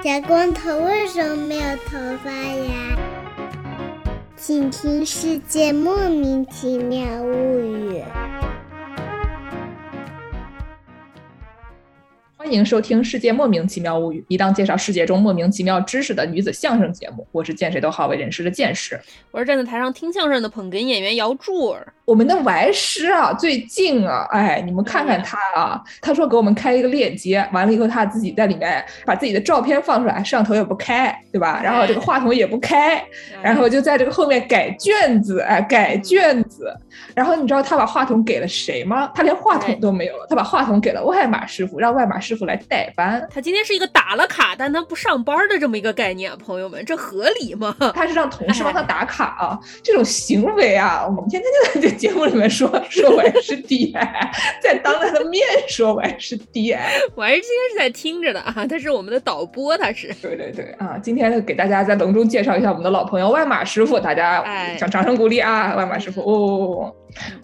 小光头为什么没有头发呀？请听《世界莫名其妙物语》。欢迎收听《世界莫名其妙物语》，一档介绍世界中莫名其妙知识的女子相声节目。我是见谁都好为人师的见识，我是站在台上听相声的捧哏演员姚柱儿。我们的玩师啊，最近啊，哎，你们看看他啊，他说给我们开一个链接，完了以后他自己在里面把自己的照片放出来，摄像头也不开，对吧？然后这个话筒也不开，然后就在这个后面改卷子，哎，改卷子。然后你知道他把话筒给了谁吗？他连话筒都没有了，他把话筒给了外码师傅，让外码师傅来代班。他今天是一个打了卡但他不上班的这么一个概念，朋友们，这合理吗？他是让同事帮他打卡啊，这种行为啊，我们天天就在这节目里面说 说我是 D 在当他的面说我是 D 我还是今天是在听着的啊，他是我们的导播，他是。对对对啊，今天给大家在隆重介绍一下我们的老朋友外马师傅，大家掌掌声鼓励啊，外马师傅哦。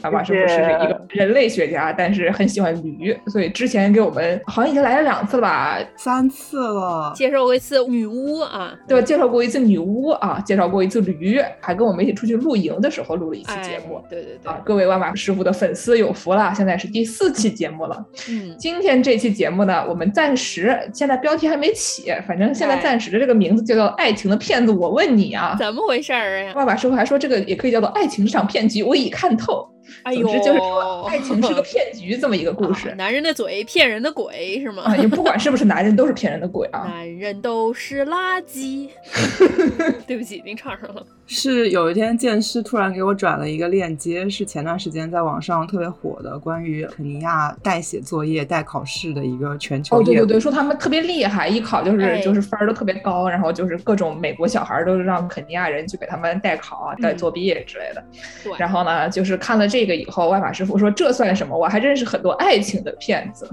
外码师傅是一个人类学家，但是很喜欢驴，所以之前给我们好像已经来了两次了吧，三次了，介绍过一次女巫啊，对吧？介绍过一次女巫啊，介绍过一次驴，还跟我们一起出去露营的时候录了一期节目，对对对，啊，各位万马师傅的粉丝有福了，现在是第四期节目了。嗯，今天这期节目呢，我们暂时现在标题还没起，反正现在暂时的这个名字就叫《爱情的骗子》，我问你啊，怎么回事儿呀？万马师傅还说这个也可以叫做《爱情这场骗局》，我已看透。を哎呦，就是说爱情是个 骗局，这么一个故事。男人的嘴骗人的鬼是吗？啊，你不管是不是男人，都是骗人的鬼啊。男人都是垃圾。对不起，您唱上了。是有一天，剑师突然给我转了一个链接，是前段时间在网上特别火的，关于肯尼亚代写作业、代考试的一个全球。哦，对对对，说他们特别厉害，一考就是就是分儿都特别高，然后就是各种美国小孩都是让肯尼亚人去给他们代考啊、代作业之类的。对。然后呢，就是看了这个以后，外法师傅说这算什么？我还认识很多爱情的骗子。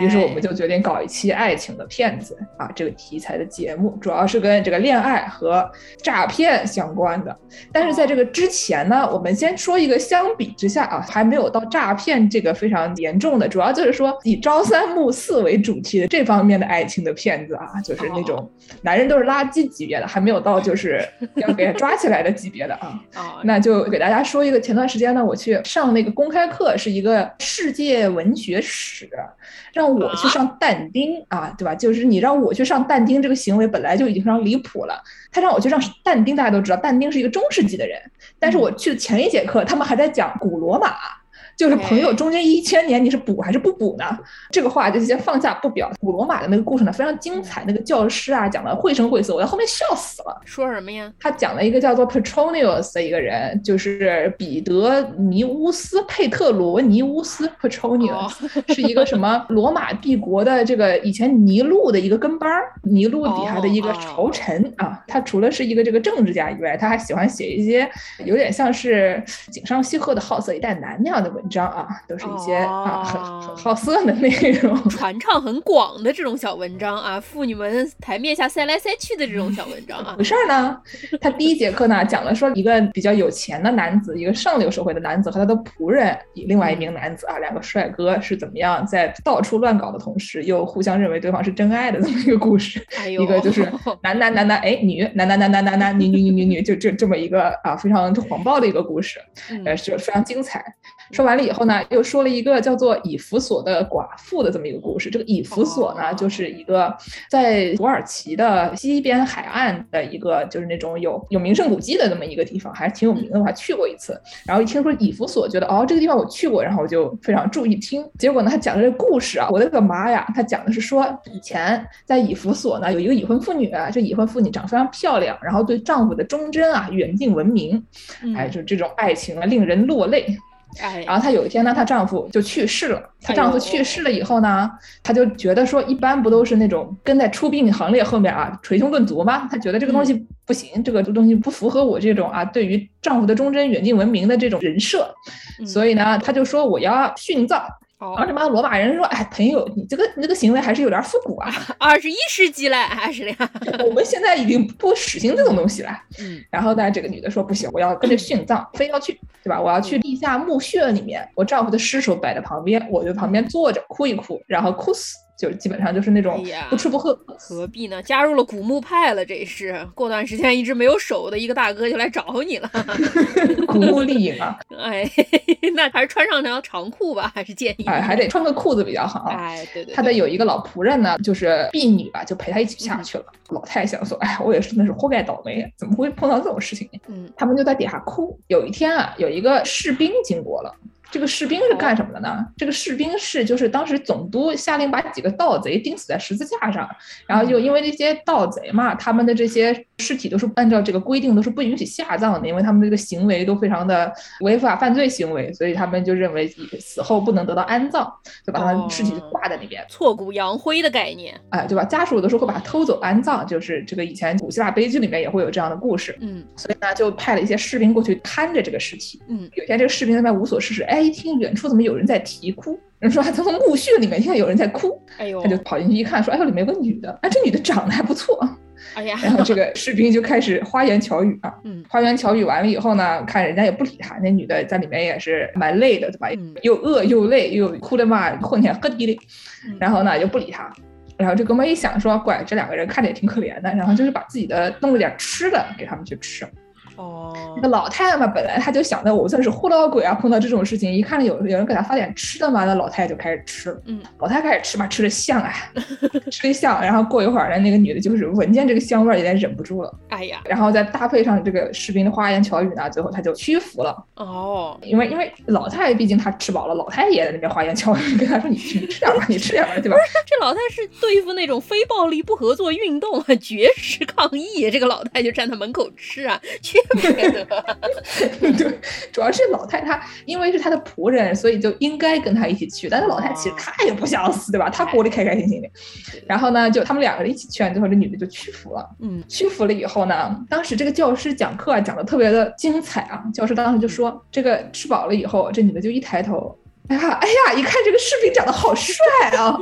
于是我们就决定搞一期爱情的骗子啊这个题材的节目，主要是跟这个恋爱和诈骗相关。的，但是在这个之前呢，我们先说一个相比之下啊，还没有到诈骗这个非常严重的，主要就是说以朝三暮四为主题的这方面的爱情的骗子啊，就是那种男人都是垃圾级别的，还没有到就是要给抓起来的级别的啊。那就给大家说一个，前段时间呢，我去上那个公开课，是一个世界文学史，让我去上但丁啊，对吧？就是你让我去上但丁这个行为本来就已经非常离谱了，他让我去上但丁，大家都知道但丁。是一个中世纪的人，但是我去的前一节课，他们还在讲古罗马。就是朋友，中间一千年你是补还是不补呢？这个话就先放下不表。古罗马的那个故事呢，非常精彩。那个教师啊，讲的绘声绘色，我在后面笑死了。说什么呀？他讲了一个叫做 Petronius 的一个人，就是彼得尼乌斯佩特罗尼乌斯 Petronius，是一个什么罗马帝国的这个以前尼禄的一个跟班儿，尼禄底下的一个朝臣啊。他除了是一个这个政治家以外，他还喜欢写一些有点像是井上西鹤的好色一代男那样的文。文章啊，都是一些啊很很好色的内容，传唱很广的这种小文章啊，妇女们台面下塞来塞去的这种小文章啊。回事儿呢？他第一节课呢讲了说一个比较有钱的男子，一个上流社会的男子和他的仆人，另外一名男子啊，两个帅哥是怎么样在到处乱搞的同时，又互相认为对方是真爱的这么一个故事。一个就是男男男男哎女男男男男男男女女女女女就这这么一个啊非常黄暴的一个故事，呃是非常精彩。说完了以后呢，又说了一个叫做以弗所的寡妇的这么一个故事。这个以弗所呢，就是一个在土耳其的西边海岸的一个，就是那种有有名胜古迹的这么一个地方，还是挺有名的。我还去过一次。然后一听说以弗所，觉得哦，这个地方我去过，然后我就非常注意听。结果呢，他讲的这个故事啊，我的个妈呀！他讲的是说，以前在以弗所呢，有一个已婚妇女，这已婚妇女长得非常漂亮，然后对丈夫的忠贞啊，远近闻名。哎，就这种爱情啊，令人落泪。然后她有一天呢，她丈夫就去世了。她丈夫去世了以后呢，她就觉得说，一般不都是那种跟在出殡行列后面啊，捶胸顿足吗？她觉得这个东西不行，这个东西不符合我这种啊，对于丈夫的忠贞、远近闻名的这种人设。所以呢，她就说我要殉葬。然后这帮罗马人说：“哎，朋友，你这个你这个行为还是有点复古啊，二十一世纪了还是呀？我们现在已经不实行这种东西了。”嗯，然后呢，这个女的说：“不行，我要跟着殉葬，非要去，对吧？我要去地下墓穴里面，我丈夫的尸首摆在旁边，我就旁边坐着哭一哭，然后哭死。”就基本上就是那种不吃不喝。何必呢？加入了古墓派了，这是过段时间一直没有手的一个大哥就来找你了。古墓丽影啊，哎，那还是穿上条长裤吧，还是建议。哎，还得穿个裤子比较好。哎，对对，他的有一个老仆人呢，就是婢女吧，就陪他一起下去了。老太想说，哎，我也是真的是活该倒霉，怎么会碰到这种事情呢？嗯他们就在底下哭。有一天啊，有一个士兵经过了。这个士兵是干什么的呢？这个士兵是就是当时总督下令把几个盗贼钉死在十字架上，然后就因为这些盗贼嘛，他们的这些尸体都是按照这个规定都是不允许下葬的，因为他们这个行为都非常的违法犯罪行为，所以他们就认为死后不能得到安葬，就把他们尸体就挂在那边。挫骨扬灰的概念，哎，对吧？家属有的时候会把他偷走安葬，就是这个以前古希腊悲剧里面也会有这样的故事。嗯所以呢，就派了一些士兵过去看着这个尸体。嗯，有一天，这个士兵在那边无所事事，哎，一听远处怎么有人在啼哭，人说他从墓穴里面听到有人在哭，哎呦他，就跑进去一看，说，哎呦，里面有个女的，哎，这女的长得还不错。哎呀，然后这个士兵就开始花言巧语啊，嗯花言巧语完了以后呢，看人家也不理他，那女的在里面也是蛮累的，对吧？嗯又饿又累，又哭的嘛，混天喝地的，嗯然后呢就不理他。然后这哥们一想说，怪这两个人看着也挺可怜的，然后就是把自己的弄了点吃的给他们去吃。哦那个老太太嘛，本来她就想着我算是糊弄鬼啊，碰到这种事情，一看有有人给她发点吃的嘛，那老太太就开始吃。嗯，老太太开始吃嘛，吃的香啊，吃的香。然后过一会儿呢，那个女的就是闻见这个香味儿，有点忍不住了。哎呀，然后再搭配上这个士兵的花言巧语呢，最后她就屈服了。哦，因为因为老太太毕竟她吃饱了，老太太也在那边花言巧语跟她说：“你你吃点吧，你吃点吧，对吧？”这老太是对付那种非暴力不合作运动啊，绝食抗议，这个老太就站在门口吃啊，缺不缺德？对，主要是老太太，因为是她的仆人，所以就应该跟她一起去。但是老太太其实哦她也不想死，对吧？她活得开开心心的。然后呢，就他们两个人一起劝，最后这女的就屈服了。嗯屈服了以后呢，当时这个教师讲课啊，讲的特别的精彩啊。教师当时就说，这个吃饱了以后，这女的就一抬头，哎呀，哎呀，一看这个视频长得好帅啊！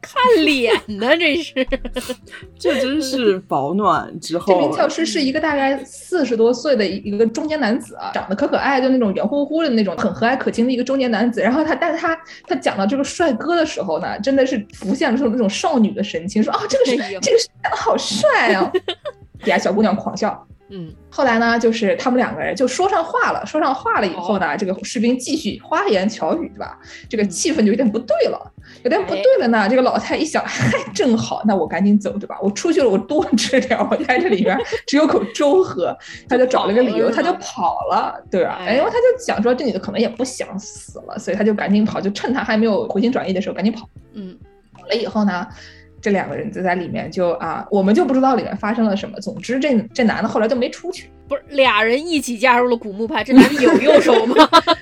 看脸呢，这是。这真是保暖之后这名教师是一个大概四十多岁的一一个中年男子啊，长得可可爱，就那种圆乎乎的那种，很和蔼可亲的一个中年男子。然后他，但是他他讲到这个帅哥的时候呢，真的是浮现出那种少女的神情，说啊，这个是哎这个是长得好帅啊！底下小姑娘狂笑。嗯后来呢，就是他们两个人就说上话了，说上话了以后呢，这个士兵继续花言巧语，对吧？这个气氛就有点不对了，有点不对了呢。这个老太一想，嗨，正好，那我赶紧走，对吧？我出去了，我多吃点，我在这里边只有口粥喝，他就找了个理由，他就跑了，对吧？哎因为他就想说，这女的可能也不想死了，所以他就赶紧跑，就趁他还没有回心转意的时候，赶紧跑。嗯跑了以后呢，这两个人就在里面就啊，我们就不知道里面发生了什么。总之这，这男的后来就没出去。不是俩人一起加入了古墓派，这男的有右手吗？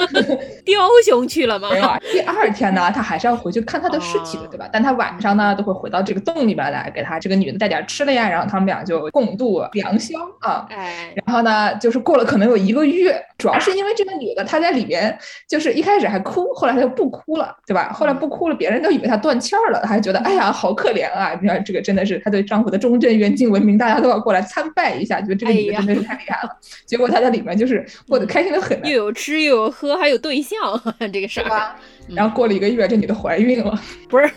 雕熊去了吗没？有啊，第二天呢，他还是要回去看他的尸体的，哦对吧？但他晚上呢，都会回到这个洞里边来，给他这个女的带点吃的呀，然后他们俩就共度良宵啊。哎，然后呢，就是过了可能有一个月，主要是因为这个女的她在里面，就是一开始还哭，后来她就不哭了，对吧？后来不哭了，别人都以为她断气儿了，还觉得哎呀好可怜啊！你看这个真的是她对丈夫的忠贞远近闻名，大家都要过来参拜一下，觉得这个女的真的是太厉害了。结果她在里面就是 过得开心的很呢又，有吃又有喝，还有对象，这个事儿吧？然后过了一个月，这女的怀孕了。不是，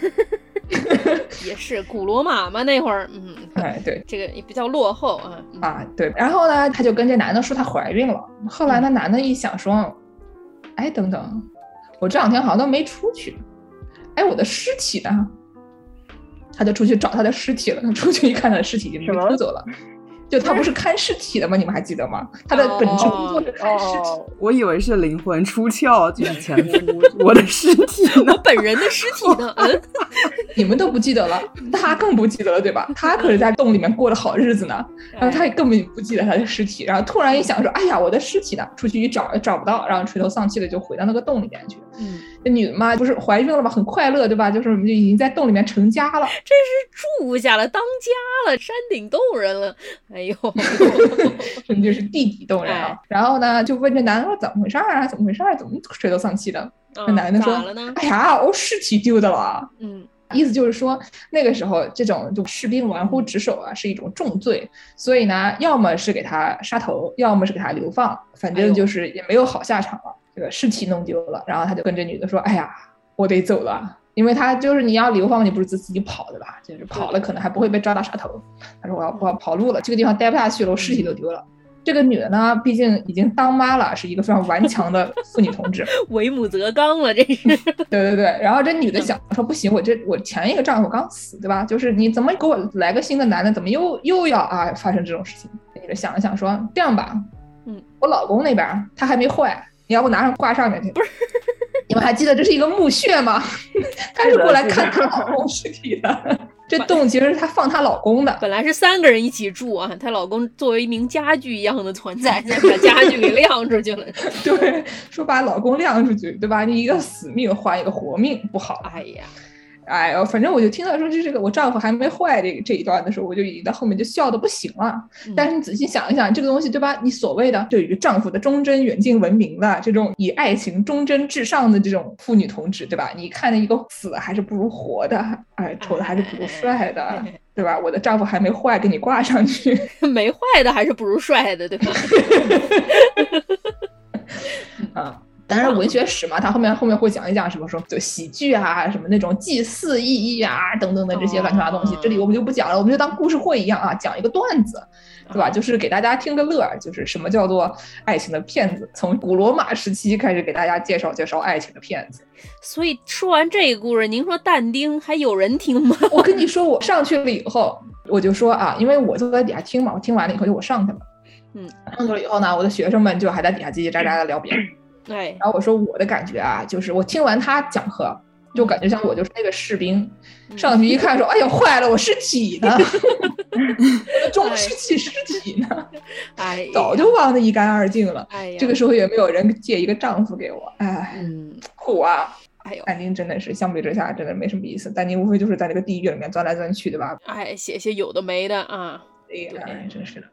也是古罗马嘛那会儿，嗯，哎，对这个也比较落后啊。嗯啊，对。然后呢，她就跟这男的说她怀孕了。后来那男的一想说，哎，等等，我这两天好像都没出去，哎，我的尸体呢？他就出去找他的尸体了。他出去一看，他的尸体已经被偷走了。就他不是看尸体的吗？你们还记得吗？他的本职工作是看尸体。哦，我以为是灵魂出窍，就是前 夫我的尸体呢我。本人的尸体呢？嗯，你们都不记得了，他更不记得了，对吧？他可是在洞里面过的好日子呢，然后他也根本不记得他的尸体，然后突然一想说，哎呀，我的尸体呢？出去一找也找不到，然后垂头丧气的就回到那个洞里面去。女的嘛，不是怀孕了嘛，很快乐，对吧？就是我们就已经在洞里面成家了。真是住下了，当家了，山顶洞人了。哎呦，真 就是地底洞人啊。然后呢，就问这男的说怎么回事儿啊？怎么回事儿？怎么垂头丧气的？这男的说啊咋了呢？哎呀，我尸体丢的了。嗯意思就是说，那个时候这种就士兵玩忽职守啊，是一种重罪，所以呢，要么是给他杀头，要么是给他流放，反正就是也没有好下场了。这个尸体弄丢了，然后他就跟这女的说：“哎呀，我得走了。”因为他就是你要流放，你不是自自己跑的吧？就是跑了可能还不会被抓到杀头。他说我要我要跑路了，这个地方待不下去了，我尸体都丢了。这个女的呢，毕竟已经当妈了，是一个非常顽强的妇女同志，为母则刚了，这是。对对对，然后这女的想说不行，我这我前一个丈夫刚死，对吧？就是你怎么给我来个新的男的，怎么又又要啊发生这种事情？女的想了想说这样吧，嗯，我老公那边他还没坏，你要不拿上挂上面去？不是，你们还记得这是一个墓穴吗？她是过来看她老公尸体的。这洞其实是她放她老公的，本来是三个人一起住啊，她老公作为一名家具一样的存在，再把家具给晾出去了。对，说把老公晾出去，对吧？你一个死命换一个活命，不好。哎呀。哎呦，反正我就听到说这这个我丈夫还没坏这这一段的时候，我就已经在后面就笑的不行了。但是你仔细想一想，这个东西对吧？你所谓的对于丈夫的忠贞远近闻名的这种以爱情忠贞至上的这种妇女同志，对吧？你看着一个死还是不如活的，哎，丑的还是不如帅的，对吧？我的丈夫还没坏，给你挂上去，没坏的还是不如帅的，对吧？啊。当然，文 学史嘛，他后面后面会讲一讲什么说就喜剧啊，什么那种祭祀意义啊等等的这些乱七八糟东西，这里我们就不讲了，我们就当故事会一样啊，讲一个段子，对吧？就是给大家听个乐，就是什么叫做爱情的骗子，从古罗马时期开始给大家介绍介绍爱情的骗子。所以说完这个故事，您说但丁还有人听吗？我跟你说，我上去了以后，我就说啊，因为我坐在底下听嘛，我听完了以后就我上去了，嗯，上去了以后呢，我的学生们就还在底下叽叽喳喳的聊别的。对，然后我说我的感觉啊，就是我听完他讲课，就感觉像我就是那个士兵，上去一看说，哎呀坏了，我尸体呢，我的中尸体尸体呢，哎，早就忘得一干二净了。哎呀，这个时候也没有人借一个丈夫给我，哎，嗯，苦啊。哎呦，但丁真的是相比之下真的没什么意思，但丁无非就是在这个地狱里面钻来钻去，对吧？哎，写些有的没的啊，哎，真是的。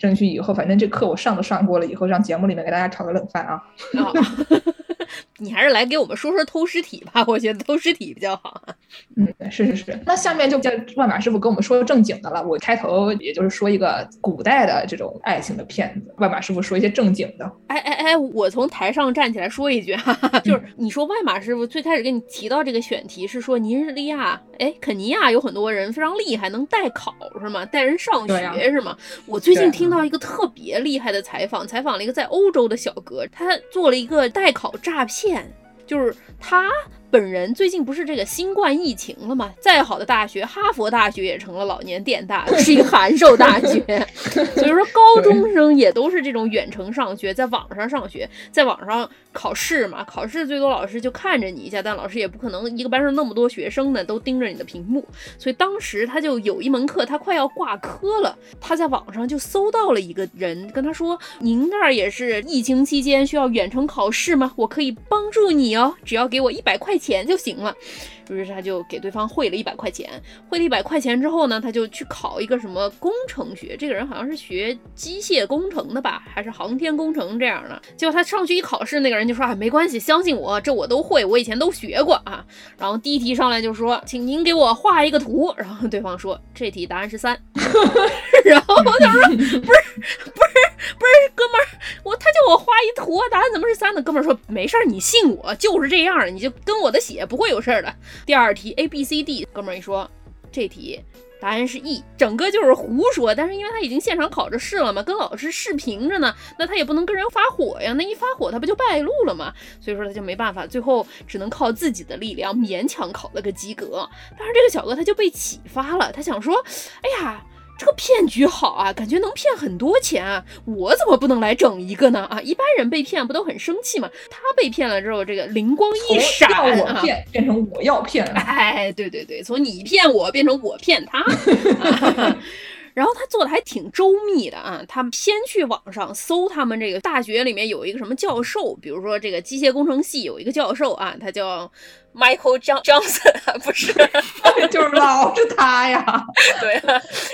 争取以后，反正这课我上都上过了，以后让节目里面给大家炒个冷饭啊！你还是来给我们说说偷尸体吧，我觉得偷尸体比较好。嗯，是是是。那下面就叫万马师傅跟我们说正经的了。我开头也就是说一个古代的这种爱情的片子，万马师傅说一些正经的。哎哎哎，我从台上站起来说一句哈，就是你说万马师傅最开始跟你提到这个选题是说尼日利亚，哎，肯尼亚有很多人非常厉害，能代考是吗？带人上学是吗？我最近听到一个特别厉害的采访，采访了一个在欧洲的小哥，他做了一个代考诈诈骗，就是他。本人最近不是这个新冠疫情了吗？再好的大学，哈佛大学也成了老年电大，是一个函授大学。所以说，高中生也都是这种远程上学，在网上上学，在网上考试嘛。考试最多老师就看着你一下，但老师也不可能一个班上那么多学生呢，都盯着你的屏幕。所以当时他就有一门课，他快要挂科了，他在网上就搜到了一个人，跟他说：“您那儿也是疫情期间需要远程考试吗？我可以帮助你哦，只要给我一百块。”钱就行了，于是他就给对方汇了一百块钱。汇了一百块钱之后呢，他就去考一个什么工程学。这个人好像是学机械工程的吧，还是航天工程这样的。结果他上去一考试，那个人就说：“啊，没关系，相信我，这我都会，我以前都学过啊。”然后第一题上来就说：“请您给我画一个图。”然后对方说：“这题答案是三。”然后他说：“不是，不是，不是，哥们儿，我他叫我画一图，答案怎么是三呢？”哥们儿说：“没事儿，你信我，就是这样，你就跟我的写，不会有事儿的。”第二题 A B C D，哥们儿一说这题答案是 E，整个就是胡说。但是因为他已经现场考着试了嘛，跟老师视频着呢，那他也不能跟人发火呀，那一发火他不就败露了吗？所以说他就没办法，最后只能靠自己的力量勉强考了个及格。但是这个小哥他就被启发了，他想说，哎呀。这个骗局好啊，感觉能骗很多钱啊！我怎么不能来整一个呢？啊，一般人被骗不都很生气吗？他被骗了之后，这个灵光一闪啊，我骗变成我要骗了，哎，对对对，从你骗我变成我骗他。然后他做的还挺周密的啊，他先去网上搜他们这个大学里面有一个什么教授，比如说这个机械工程系有一个教授啊，他叫。Michael Johnson 不是，就是老是他呀。对，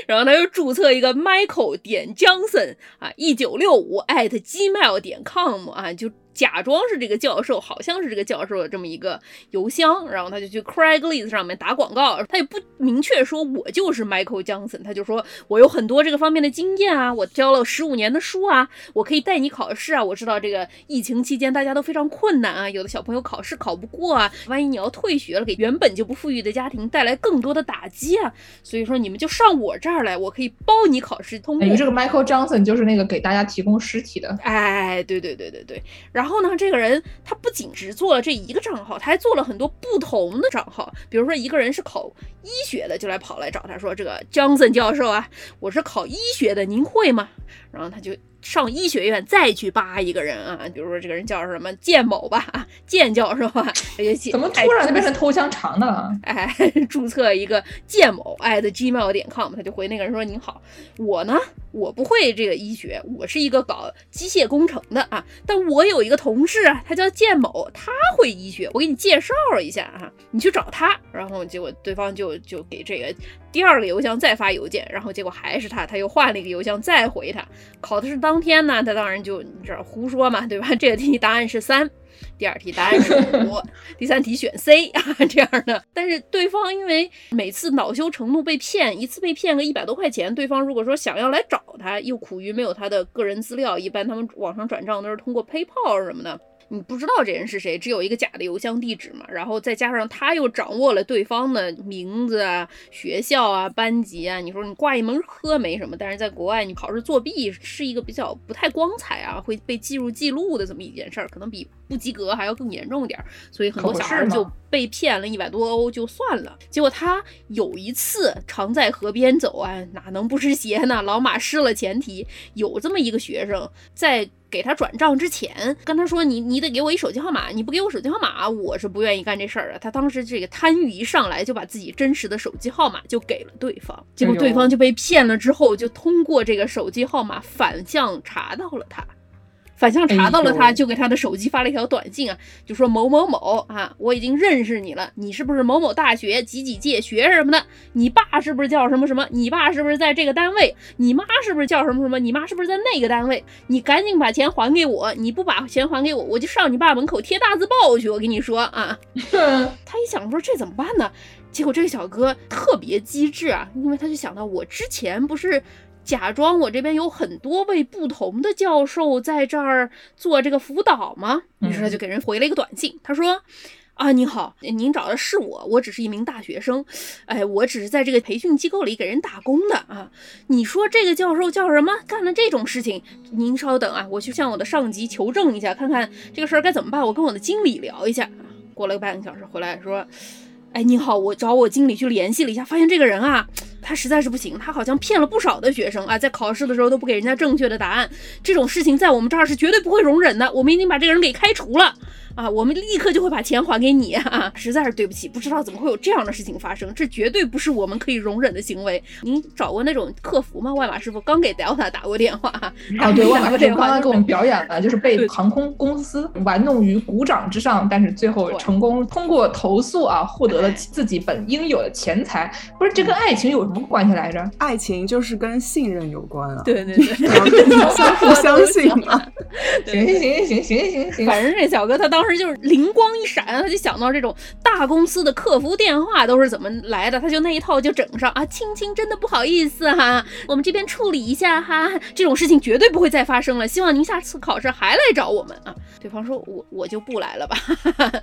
然后他又注册一个 Michael 点 Johnson 啊，一九六五 at gmail 点 com 啊，就。假装是这个教授，好像是这个教授的这么一个邮箱，然后他就去 Craigslist 上面打广告，他也不明确说我就是 Michael Johnson，他就说我有很多这个方面的经验啊，我教了十五年的书啊，我可以带你考试啊，我知道这个疫情期间大家都非常困难啊，有的小朋友考试考不过啊，万一你要退学了，给原本就不富裕的家庭带来更多的打击啊。所以说你们就上我这儿来，我可以包你考试通过。这个 Michael Johnson 就是那个给大家提供尸体的。哎，对对对对对。然后然后呢，这个人他不仅只做了这一个账号，他还做了很多不同的账号。比如说一个人是考医学的，就来跑来找他说：“这个 Johnson 教授啊，我是考医学的，您会吗？”然后他就。上医学院再去扒一个人啊，比如说这个人叫什么建某吧，建教授啊，怎么突然就变成偷香肠的了？哎，注册一个建某 at gmail 点 com，他就回那个人说：“您好，我呢，我不会这个医学，我是一个搞机械工程的啊，但我有一个同事啊，他叫建某，他会医学，我给你介绍一下啊，你去找他。”然后结果对方就就给这个第二个邮箱再发邮件，然后结果还是他，他又换了一个邮箱再回他，考的是当。当天呢，他当然就你知道胡说嘛，对吧？这个题答案是三，第二题答案是五，第三题选 C 啊，这样的。但是对方因为每次恼羞成怒被骗一次被骗个一百多块钱，对方如果说想要来找他，又苦于没有他的个人资料，一般他们网上转账都是通过 PayPal 什么的。你不知道这人是谁，只有一个假的邮箱地址嘛，然后再加上他又掌握了对方的名字啊、学校啊、班级啊，你说你挂一门科没什么，但是在国外你考试作弊是一个比较不太光彩啊，会被记入记录的这么一件事儿，可能比不及格还要更严重一点，所以很多小孩就被骗了一百多欧就算了。结果他有一次常在河边走啊，哪能不湿鞋呢？老马失了前提，有这么一个学生在。给他转账之前，跟他说：“你你得给我一手机号码，你不给我手机号码，我是不愿意干这事儿的。”他当时这个贪欲一上来，就把自己真实的手机号码就给了对方，结果对方就被骗了。之后就通过这个手机号码反向查到了他。反向查到了他，就给他的手机发了一条短信啊，就说某某某啊，我已经认识你了，你是不是某某大学几几届学什么的？你爸是不是叫什么什么？你爸是不是在这个单位？你妈是不是叫什么什么？你妈是不是在那个单位？你赶紧把钱还给我！你不把钱还给我，我就上你爸门口贴大字报去！我跟你说啊，他一想说这怎么办呢？结果这个小哥特别机智啊，因为他就想到我之前不是。假装我这边有很多位不同的教授在这儿做这个辅导吗？于是他就给人回了一个短信，他说：“啊，您好，您找的是我，我只是一名大学生，哎，我只是在这个培训机构里给人打工的啊。你说这个教授叫什么？干了这种事情？您稍等啊，我去向我的上级求证一下，看看这个事儿该怎么办。我跟我的经理聊一下。过了个半个小时回来说。”哎，你好，我找我经理去联系了一下，发现这个人啊，他实在是不行，他好像骗了不少的学生啊，在考试的时候都不给人家正确的答案，这种事情在我们这儿是绝对不会容忍的，我们已经把这个人给开除了。啊，我们立刻就会把钱还给你啊！实在是对不起，不知道怎么会有这样的事情发生，这绝对不是我们可以容忍的行为。您找过那种客服吗？外马师傅刚给 Delta 打过电话，啊，对，外马师傅刚刚给我们表演了，就是被航空公司玩弄于股掌之上，但是最后成功通过投诉啊，获得了自己本应有的钱财。不是，这跟爱情有什么关系来着？爱情就是跟信任有关啊。对对对，相互相信嘛。行行行行行行行，反正这小哥他当。时就是灵光一闪，他就想到这种大公司的客服电话都是怎么来的，他就那一套就整上啊。青青真的不好意思哈，我们这边处理一下哈，这种事情绝对不会再发生了。希望您下次考试还来找我们啊。对方说，我我就不来了吧。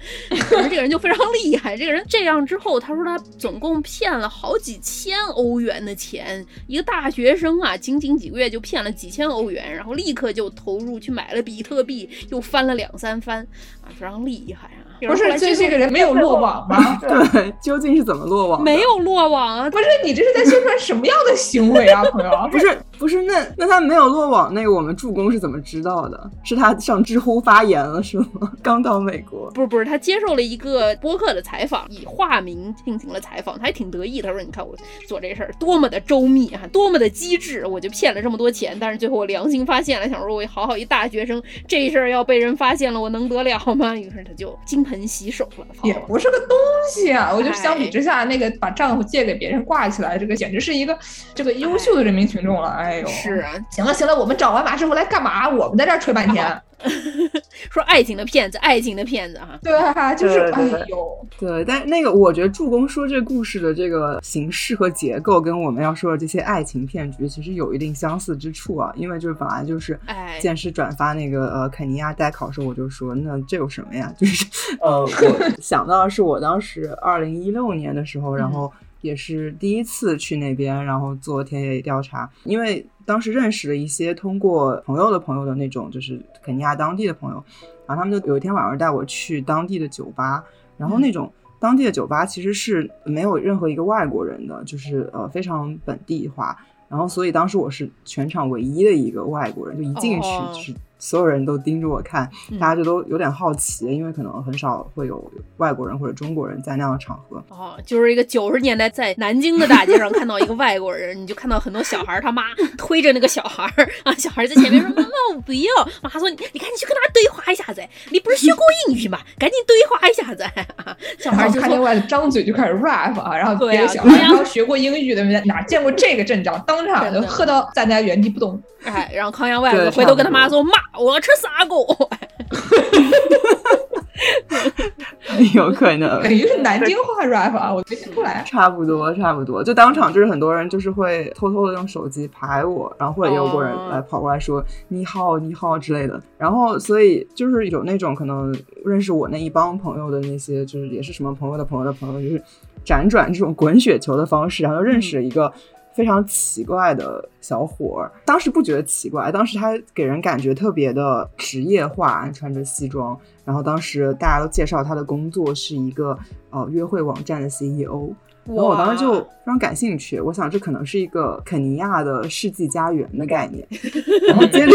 可是这个人就非常厉害，这个人这样之后，他说他总共骗了好几千欧元的钱，一个大学生啊，仅仅几个月就骗了几千欧元，然后立刻就投入去买了比特币，又翻了两三番。非常厉害啊！不是，这这个人没有落网吗？对，究竟是怎么落网？没有落网啊！不是，你这是在宣传什么样的行为啊，朋友？不是，不是，那那他没有落网，那个我们助攻是怎么知道的？是他上知乎发言了是吗？刚到美国？不是，不是，他接受了一个播客的采访，以化名进行了采访，他还挺得意。他说：“你看我做这事儿多么的周密啊，多么的机智，我就骗了这么多钱。但是最后我良心发现了，想说我好好一大学生，这事儿要被人发现了，我能得了吗？于是他就金盆洗手了。”也不是个东西啊！我觉得相比之下，那个把丈夫借给别人挂起来，这个简直是一个这个优秀的人民群众了。哎呦，是啊，行了行了，我们找完马师傅来干嘛？我们在这儿吹半天。说爱情的骗子，爱情的骗子哈。对啊，就是哎呦，对，但那个我觉得助攻说这故事的这个形式和结构跟我们要说的这些爱情骗局其实有一定相似之处啊，因为就是本来就是剑师转发那个呃肯尼亚代考时候，我就说那这有什么呀？就是呃，我 想到的是我当时二零一六年的时候，然后。也是第一次去那边，然后做田野调查，因为当时认识了一些通过朋友的朋友的那种，就是肯尼亚当地的朋友，然后他们就有一天晚上带我去当地的酒吧，然后那种当地的酒吧其实是没有任何一个外国人的，就是呃非常本地化，然后所以当时我是全场唯一的一个外国人，就一进去就是。所有人都盯着我看，大家就都有点好奇，因为可能很少会有外国人或者中国人在那样的场合。哦，就是一个九十年代在南京的大街上看到一个外国人，你就看到很多小孩他妈 推着那个小孩啊，小孩在前面说：“妈妈，我不要。”妈说：“你你赶紧去跟他对话一下子，你不是学过英语吗？赶紧对话一下子。”小孩就看见外头张嘴就开始 rap 啊，然后别的小孩刚学过英语的哪见过这个阵仗，当场就喝到站在原地不动。哎，然后康阳外子回头跟他妈说：“妈，我要吃砂锅。有可能，等于是南京话 rap 啊，我没听出来。差不多，差不多，就当场就是很多人就是会偷偷的用手机拍我，然后或者有过人来跑过来说你好你好之类的。然后所以就是有那种可能认识我那一帮朋友的那些，就是也是什么朋友的朋友的朋友，就是辗转这种滚雪球的方式，然后认识了一个。非常奇怪的小伙儿，当时不觉得奇怪，当时他给人感觉特别的职业化，穿着西装。然后当时大家都介绍他的工作是一个呃约会网站的 CEO，然后我当时就非常感兴趣，我想这可能是一个肯尼亚的世纪家园的概念。然后接着，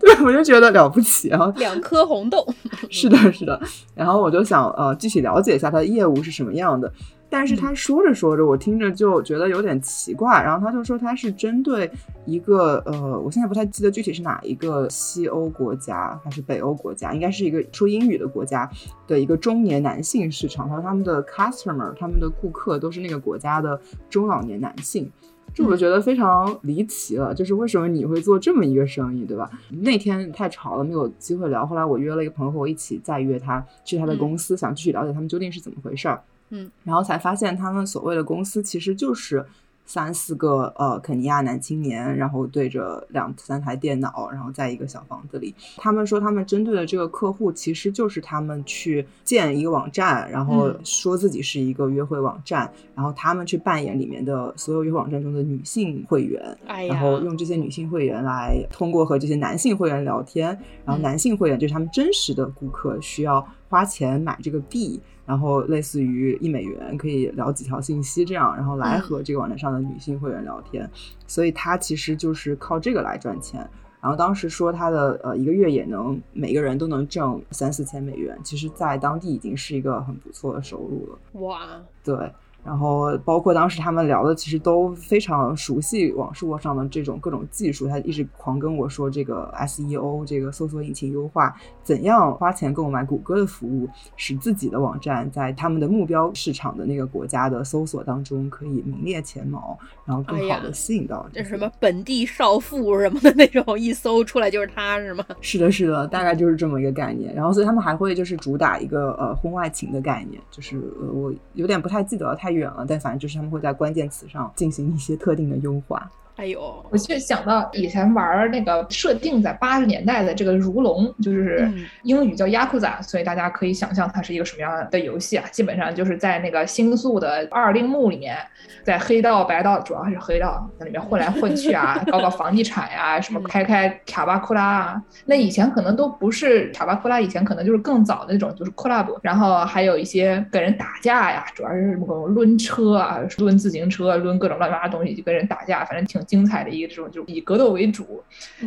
对我就觉得了不起啊，两颗红豆，是的，是的。然后我就想呃具体了解一下他的业务是什么样的。但是他说着说着，我听着就觉得有点奇怪。然后他就说他是针对一个呃，我现在不太记得具体是哪一个西欧国家还是北欧国家，应该是一个说英语的国家的一个中年男性市场。他说他们的 customer，他们的顾客都是那个国家的中老年男性，这我觉得非常离奇了。就是为什么你会做这么一个生意，对吧？那天太吵了，没有机会聊。后来我约了一个朋友和我一起再约他去他的公司，想继续了解他们究竟是怎么回事儿。嗯，然后才发现他们所谓的公司其实就是三四个呃肯尼亚男青年，然后对着两三台电脑，然后在一个小房子里。他们说他们针对的这个客户其实就是他们去建一个网站，然后说自己是一个约会网站，然后他们去扮演里面的所有约会网站中的女性会员，然后用这些女性会员来通过和这些男性会员聊天，然后男性会员就是他们真实的顾客，需要花钱买这个币。然后类似于一美元可以聊几条信息这样，然后来和这个网站上的女性会员聊天，所以他其实就是靠这个来赚钱。然后当时说他的呃一个月也能每个人都能挣三四千美元，其实在当地已经是一个很不错的收入了。哇，对。然后包括当时他们聊的，其实都非常熟悉网络上的这种各种技术。他一直狂跟我说这个 SEO，这个搜索引擎优化，怎样花钱购买谷歌的服务，使自己的网站在他们的目标市场的那个国家的搜索当中可以名列前茅，然后更好的吸引到这什么本地少妇什么的那种，一搜出来就是他是吗？是的，是的，大概就是这么一个概念。然后所以他们还会就是主打一个呃婚外情的概念，就是我有点不太记得太。太远了，但反正就是他们会在关键词上进行一些特定的优化。哎呦，我就想到以前玩那个设定在八十年代的这个如龙，就是英语叫亚库扎，所以大家可以想象它是一个什么样的游戏啊？基本上就是在那个星宿的二丁目里面，在黑道白道，主要还是黑道在里面混来混去啊，搞搞房地产呀，什么开开卡巴库拉啊。那以前可能都不是卡巴库拉，以前可能就是更早的那种，就是 club，然后还有一些跟人打架呀，主要是什么抡车啊，抡自行车，抡各种乱七八糟东西就跟人打架，反正挺。精彩的一个这种，就以格斗为主，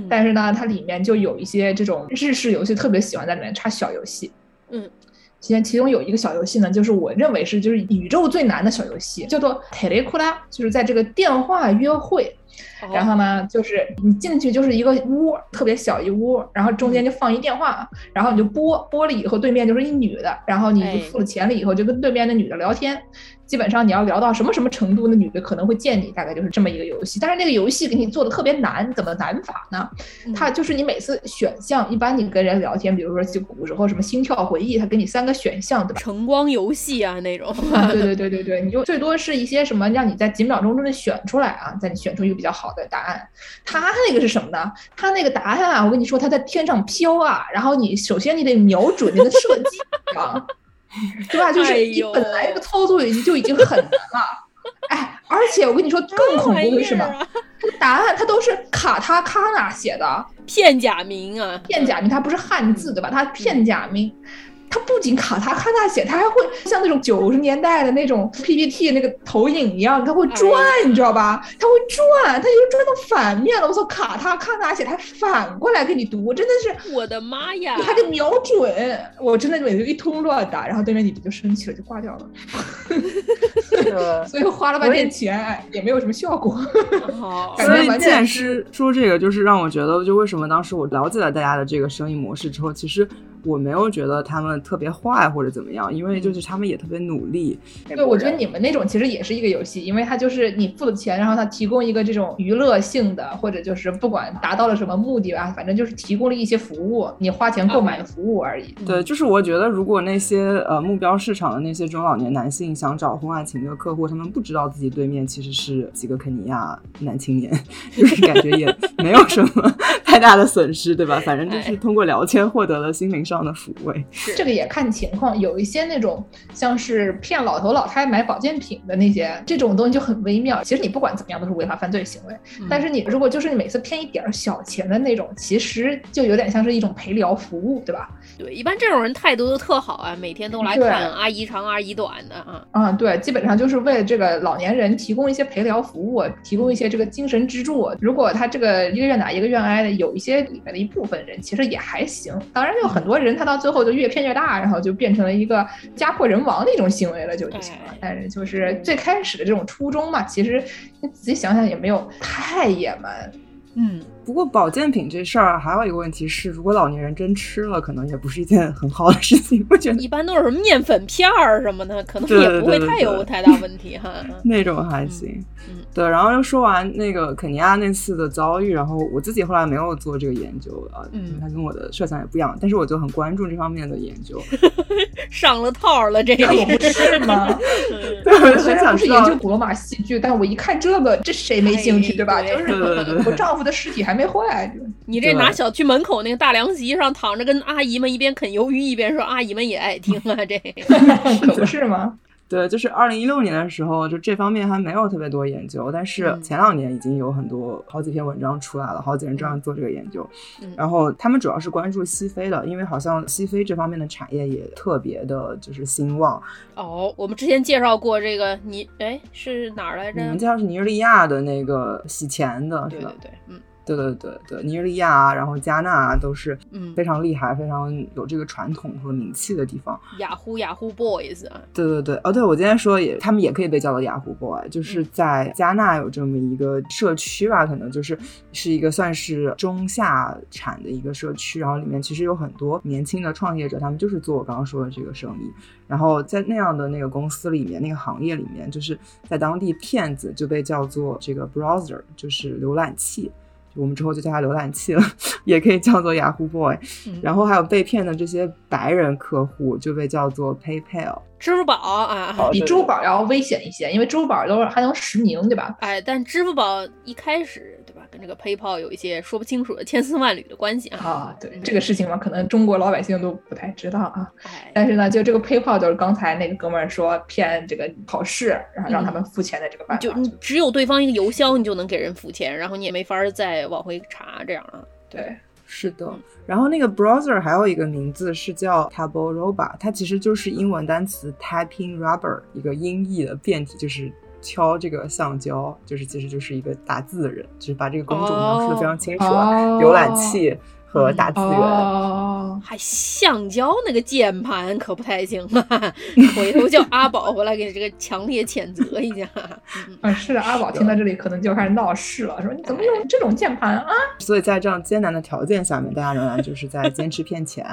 但是呢，它里面就有一些这种日式游戏，特别喜欢在里面插小游戏。嗯，其中其中有一个小游戏呢，就是我认为是就是宇宙最难的小游戏，叫做泰雷库拉，就是在这个电话约会。然后呢，就是你进去就是一个屋，特别小一屋，然后中间就放一电话，然后你就拨拨了以后，对面就是一女的，然后你付了钱了以后，就跟对面的女的聊天。基本上你要聊到什么什么程度，那女的可能会见你，大概就是这么一个游戏。但是那个游戏给你做的特别难，怎么难法呢？它就是你每次选项，一般你跟人聊天，比如说就古时候什么心跳回忆，它给你三个选项，对吧？晨光游戏啊那种。对对对对对，你就最多是一些什么让你在几秒钟之内选出来啊，在你选出一个比较好的答案。他那个是什么呢？他那个答案啊，我跟你说，他在天上飘啊，然后你首先你得瞄准那个射击啊。对吧？就是你本来这个操作已经就已经很难了，哎，而且我跟你说更恐怖的是什么？这个答案它都是卡塔卡纳写的片假名啊，片假名，它不是汉字对吧？它片假名。它不仅卡他卡纳写，它还会像那种九十年代的那种 PPT 那个投影一样，它会转，你知道吧？它会转，它就转到反面了。我操，卡他卡纳写，它反过来给你读，真的是我的妈呀！你还得瞄准，我真的每次一通乱打，然后对面女的就生气了，就挂掉了。所以花了半天钱也没有什么效果。所以剑师说这个，就是让我觉得，就为什么当时我了解了大家的这个生意模式之后，其实。我没有觉得他们特别坏或者怎么样，因为就是他们也特别努力。对，我觉得你们那种其实也是一个游戏，因为它就是你付了钱，然后它提供一个这种娱乐性的，或者就是不管达到了什么目的吧，反正就是提供了一些服务，你花钱购买的服务而已。对，就是我觉得如果那些呃目标市场的那些中老年男性想找婚外情的客户，他们不知道自己对面其实是几个肯尼亚男青年，就是感觉也没有什么太大的损失，对吧？反正就是通过聊天获得了心灵上。上的抚慰，这个也看情况，有一些那种像是骗老头老太买保健品的那些，这种东西就很微妙。其实你不管怎么样都是违法犯罪行为，但是你如果就是你每次骗一点小钱的那种，其实就有点像是一种陪聊服务，对吧？对，一般这种人态度都特好啊，每天都来看阿姨长阿姨短的啊。嗯，对，基本上就是为了这个老年人提供一些陪聊服务，提供一些这个精神支柱。如果他这个一个愿打一个愿挨的，有一些里面的一部分人其实也还行，当然有很多人。人他到最后就越骗越大，然后就变成了一个家破人亡的一种行为了，就就行了。但是就是最开始的这种初衷嘛，其实你仔细想想也没有太野蛮。嗯，不过保健品这事儿还有一个问题是，如果老年人真吃了，可能也不是一件很好的事情。我觉得一般都是什么面粉片儿什么的，可能也不会太有太大问题哈。那种还行。对，然后又说完那个肯尼亚那次的遭遇，然后我自己后来没有做这个研究啊，嗯，他跟我的设想也不一样，但是我就很关注这方面的研究。上了套了，这个不是吗？对，虽然不是研究古罗马戏剧，但我一看这个，这谁没兴趣，对吧？就是我丈夫的尸体还没坏，你这拿小区门口那个大凉席上躺着，跟阿姨们一边啃鱿鱼一边说，阿姨们也爱听啊，这可不是吗？对，就是二零一六年的时候，就这方面还没有特别多研究，但是前两年已经有很多好几篇文章出来了，好几人这样做这个研究。然后他们主要是关注西非的，因为好像西非这方面的产业也特别的就是兴旺。哦，我们之前介绍过这个尼，哎，是哪儿来着？你们介绍是尼日利亚的那个洗钱的，对对对，嗯。对对对对，尼日利亚啊，然后加纳啊，都是嗯非常厉害、非常有这个传统和名气的地方。雅虎雅虎 boys 啊，对对对，哦对，我今天说也，他们也可以被叫做雅虎 boy，就是在加纳有这么一个社区吧，可能就是是一个算是中下产的一个社区，然后里面其实有很多年轻的创业者，他们就是做我刚刚说的这个生意。然后在那样的那个公司里面，那个行业里面，就是在当地骗子就被叫做这个 browser，就是浏览器。我们之后就叫它浏览器了，也可以叫做 Yahoo Boy。然后还有被骗的这些白人客户就被叫做 PayPal。支付宝啊，比支付宝要危险一些，因为支付宝都是还能实名，对吧？哎，但支付宝一开始，这个 PayPal 有一些说不清楚的千丝万缕的关系啊。啊，对这个事情嘛，可能中国老百姓都不太知道啊。但是呢，就这个 PayPal 就是刚才那个哥们儿说骗这个考试，然后让他们付钱的这个办法。就你只有对方一个邮箱，你就能给人付钱，然后你也没法再往回查这样啊。对。是的，然后那个 browser 还有一个名字是叫 Tabo Roba，它其实就是英文单词 typing rubber 一个音译的变体，就是敲这个橡胶，就是其实就是一个打字的人，就是把这个工种描述的非常清楚啊。浏览器和打字员。哦，还橡胶那个键盘可不太行啊！回头叫阿宝回来给你这个强烈谴责一下。啊，是阿宝听到这里可能就开始闹事了，说你怎么用这种键盘啊？所以在这样艰难的条件下面，大家仍然就是在坚持骗钱。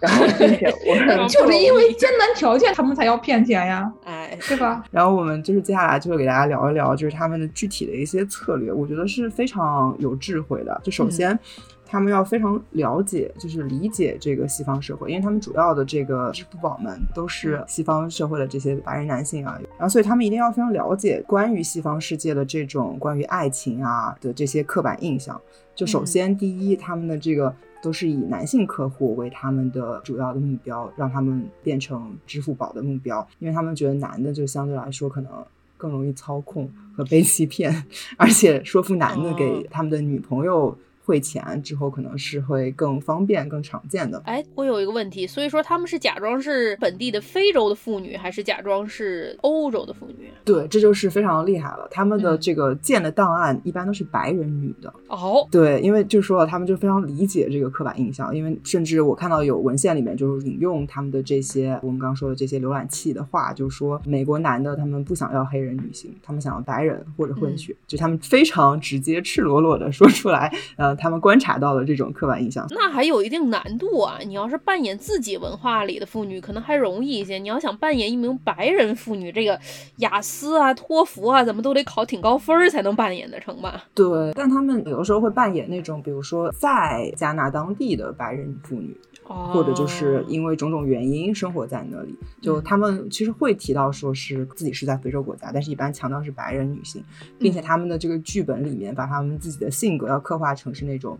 然后并且我 就是因为艰难条件，他们才要骗钱呀，哎，对吧？然后我们就是接下来就会给大家聊一聊，就是他们的具体的一些策略，我觉得是非常有智慧的。就首先。他们要非常了解，就是理解这个西方社会，因为他们主要的这个支付宝们都是西方社会的这些白人男性啊，然后所以他们一定要非常了解关于西方世界的这种关于爱情啊的这些刻板印象。就首先第一，他们的这个都是以男性客户为他们的主要的目标，让他们变成支付宝的目标，因为他们觉得男的就相对来说可能更容易操控和被欺骗，而且说服男的给他们的女朋友。汇钱之后可能是会更方便、更常见的。哎，我有一个问题，所以说他们是假装是本地的非洲的妇女，还是假装是欧洲的妇女？对，这就是非常厉害了。他们的这个建的档案一般都是白人女的。哦，对，因为就说了，他们就非常理解这个刻板印象，因为甚至我看到有文献里面就是引用他们的这些我们刚刚说的这些浏览器的话，就说美国男的他们不想要黑人女性，他们想要白人或者混血，就他们非常直接、赤裸裸的说出来，呃。他们观察到了这种刻板印象，那还有一定难度啊！你要是扮演自己文化里的妇女，可能还容易一些。你要想扮演一名白人妇女，这个雅思啊、托福啊，怎么都得考挺高分才能扮演得成吧？对，但他们有的时候会扮演那种，比如说在加纳当地的白人妇女。或者就是因为种种原因生活在那里，就他们其实会提到说是自己是在非洲国家，但是一般强调是白人女性，并且他们的这个剧本里面把他们自己的性格要刻画成是那种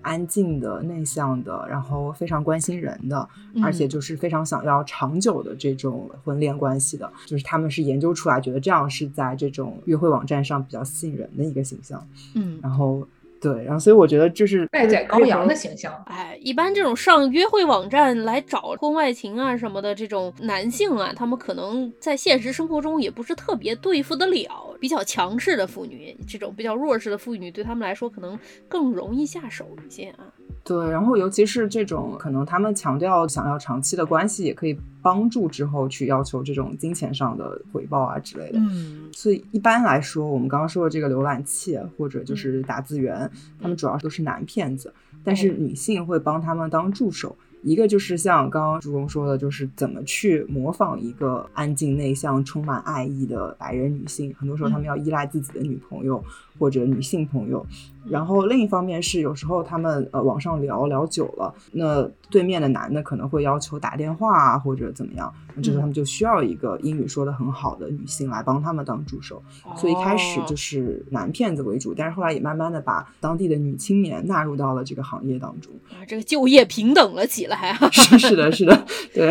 安静的、内向的，然后非常关心人的，而且就是非常想要长久的这种婚恋关系的，就是他们是研究出来觉得这样是在这种约会网站上比较吸引人的一个形象。嗯，然后。对，然后所以我觉得就是待宰羔羊的形象。哎，一般这种上约会网站来找婚外情啊什么的这种男性啊，他们可能在现实生活中也不是特别对付得了。比较强势的妇女，这种比较弱势的妇女，对他们来说可能更容易下手一些啊。对，然后尤其是这种可能他们强调想要长期的关系，也可以帮助之后去要求这种金钱上的回报啊之类的。嗯，所以一般来说，我们刚刚说的这个浏览器或者就是打字员，他们主要都是男骗子，但是女性会帮他们当助手。一个就是像刚刚朱工说的，就是怎么去模仿一个安静内向、充满爱意的白人女性。很多时候，他们要依赖自己的女朋友或者女性朋友。然后另一方面是，有时候他们呃网上聊聊久了，那对面的男的可能会要求打电话啊或者怎么样，那这时候他们就需要一个英语说的很好的女性来帮他们当助手。所以一开始就是男骗子为主，但是后来也慢慢的把当地的女青年纳入到了这个行业当中。啊，这个就业平等了起来。是是的，是的，对。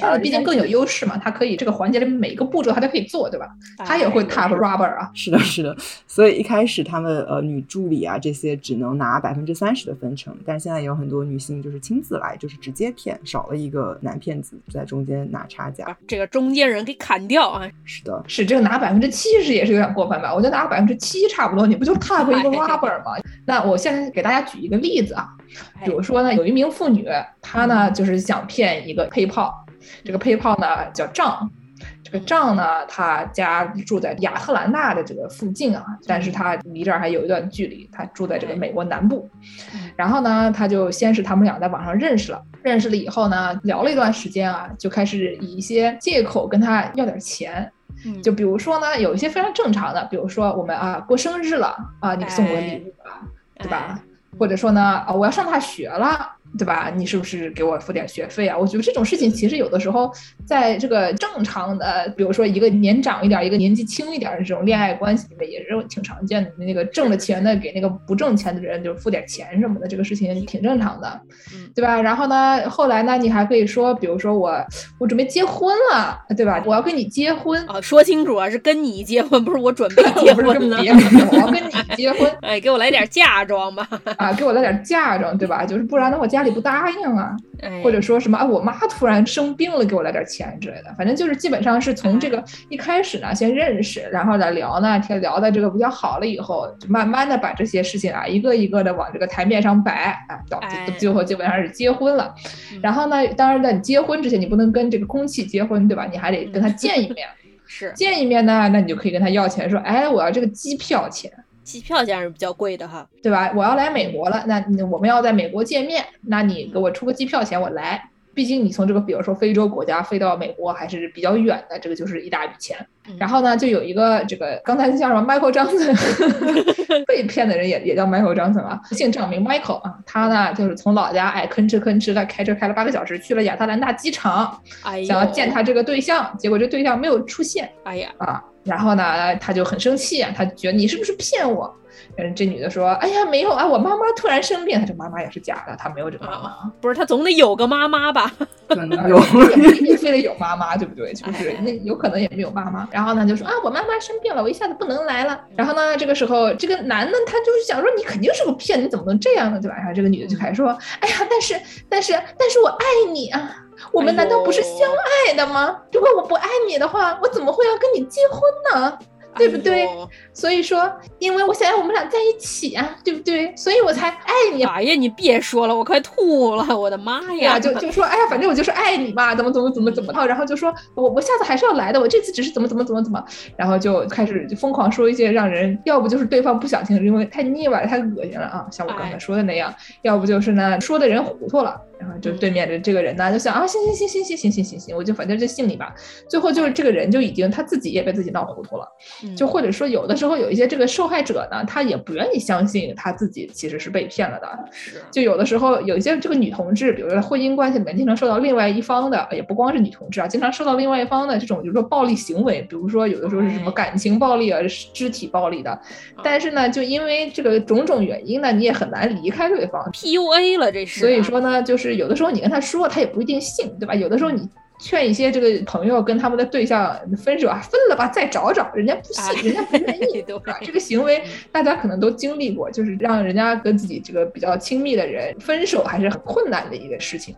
啊，毕竟更有优势嘛，他可以这个环节的每一个步骤他都可以做，对吧？他也会 tap rubber 啊。是的，是的。所以一开始他们呃女助。理啊，这些只能拿百分之三十的分成，但是现在有很多女性就是亲自来，就是直接骗，少了一个男骗子在中间拿差价，这个中间人给砍掉啊。是的，是这个拿百分之七十也是有点过分吧？我觉得拿百分之七差不多，你不就 tap 一个 rubber 吗？那我现在给大家举一个例子啊，比如说呢，有一名妇女，她呢就是想骗一个配炮，这个配炮呢叫账。这个丈呢，他家住在亚特兰大的这个附近啊，但是他离这儿还有一段距离。他住在这个美国南部，然后呢，他就先是他们俩在网上认识了，认识了以后呢，聊了一段时间啊，就开始以一些借口跟他要点钱。就比如说呢，有一些非常正常的，比如说我们啊过生日了啊，你送我礼物吧，对吧？或者说呢，啊我要上大学了。对吧？你是不是给我付点学费啊？我觉得这种事情其实有的时候，在这个正常的，比如说一个年长一点，一个年纪轻一点的这种恋爱关系里面，也是挺常见的。那个挣了钱的给那个不挣钱的人就付点钱什么的，这个事情挺正常的，对吧？然后呢，后来呢，你还可以说，比如说我我准备结婚了，对吧？我要跟你结婚啊，说清楚啊，是跟你结婚，不是我准备 结婚呢。别人我要跟你结婚，哎，给我来点嫁妆吧，啊，给我来点嫁妆，对吧？就是不然的话，家。家里不答应啊，或者说什么啊，我妈突然生病了，给我来点钱之类的。反正就是基本上是从这个一开始呢，先认识，然后再聊呢，天聊的这个比较好了以后，就慢慢的把这些事情啊，一个一个的往这个台面上摆，啊，到最后基本上是结婚了。然后呢，当然在你结婚之前，你不能跟这个空气结婚，对吧？你还得跟他见一面。是见一面呢，那你就可以跟他要钱，说，哎，我要这个机票钱。机票价是比较贵的哈，对吧？我要来美国了，那我们要在美国见面，那你给我出个机票钱，我来。毕竟你从这个，比如说非洲国家飞到美国还是比较远的，这个就是一大笔钱。然后呢，就有一个这个刚才叫什么 Michael Johnson，被骗的人也也叫 Michael Johnson 啊，姓张名 Michael 啊。他呢就是从老家哎吭哧吭哧的开车开了八个小时去了亚特兰大机场，想要见他这个对象，结果这对象没有出现。哎呀啊，然后呢他就很生气啊，他觉得你是不是骗我？嗯，这女的说：“哎呀，没有啊，我妈妈突然生病，她这妈妈也是假的，她没有这个妈妈。不是，她总得有个妈妈吧？可能 有，也不一定非得有妈妈，对不对？就是那有可能也没有妈妈。然后呢，就说啊，我妈妈生病了，我一下子不能来了。然后呢，这个时候这个男的他就是想说，你肯定是个骗子，你怎么能这样呢？对吧？然后这个女的就开始说：哎呀，但是但是但是我爱你啊，我们难道不是相爱的吗？如果我不爱你的话，我怎么会要跟你结婚呢？”对不对？所以说，因为我想要我们俩在一起啊，对不对？所以我才爱你。哎呀，你别说了，我快吐了，我的妈呀！就就说，哎呀，反正我就是爱你嘛，怎么怎么怎么怎么然后就说我我下次还是要来的，我这次只是怎么怎么怎么怎么，然后就开始就疯狂说一些让人要不就是对方不想听，因为太腻歪太恶心了啊，像我刚才说的那样，要不就是呢说的人糊涂了。然后就对面的这个人呢，就想啊，行行行行行行行行行，我就反正就信你吧。最后就是这个人就已经他自己也被自己闹糊涂了，就或者说有的时候有一些这个受害者呢，他也不愿意相信他自己其实是被骗了的。是，就有的时候有一些这个女同志，比如说婚姻关系里面经常受到另外一方的，也不光是女同志啊，经常受到另外一方的这种就是说暴力行为，比如说有的时候是什么感情暴力啊、肢体暴力的。但是呢，就因为这个种种原因呢，你也很难离开对方，PUA 了这是。所以说呢，就是。有的时候你跟他说，他也不一定信，对吧？有的时候你劝一些这个朋友跟他们的对象分手啊，分了吧，再找找，人家不信，人家不愿意，对吧？这个行为大家可能都经历过，就是让人家跟自己这个比较亲密的人分手，还是很困难的一个事情。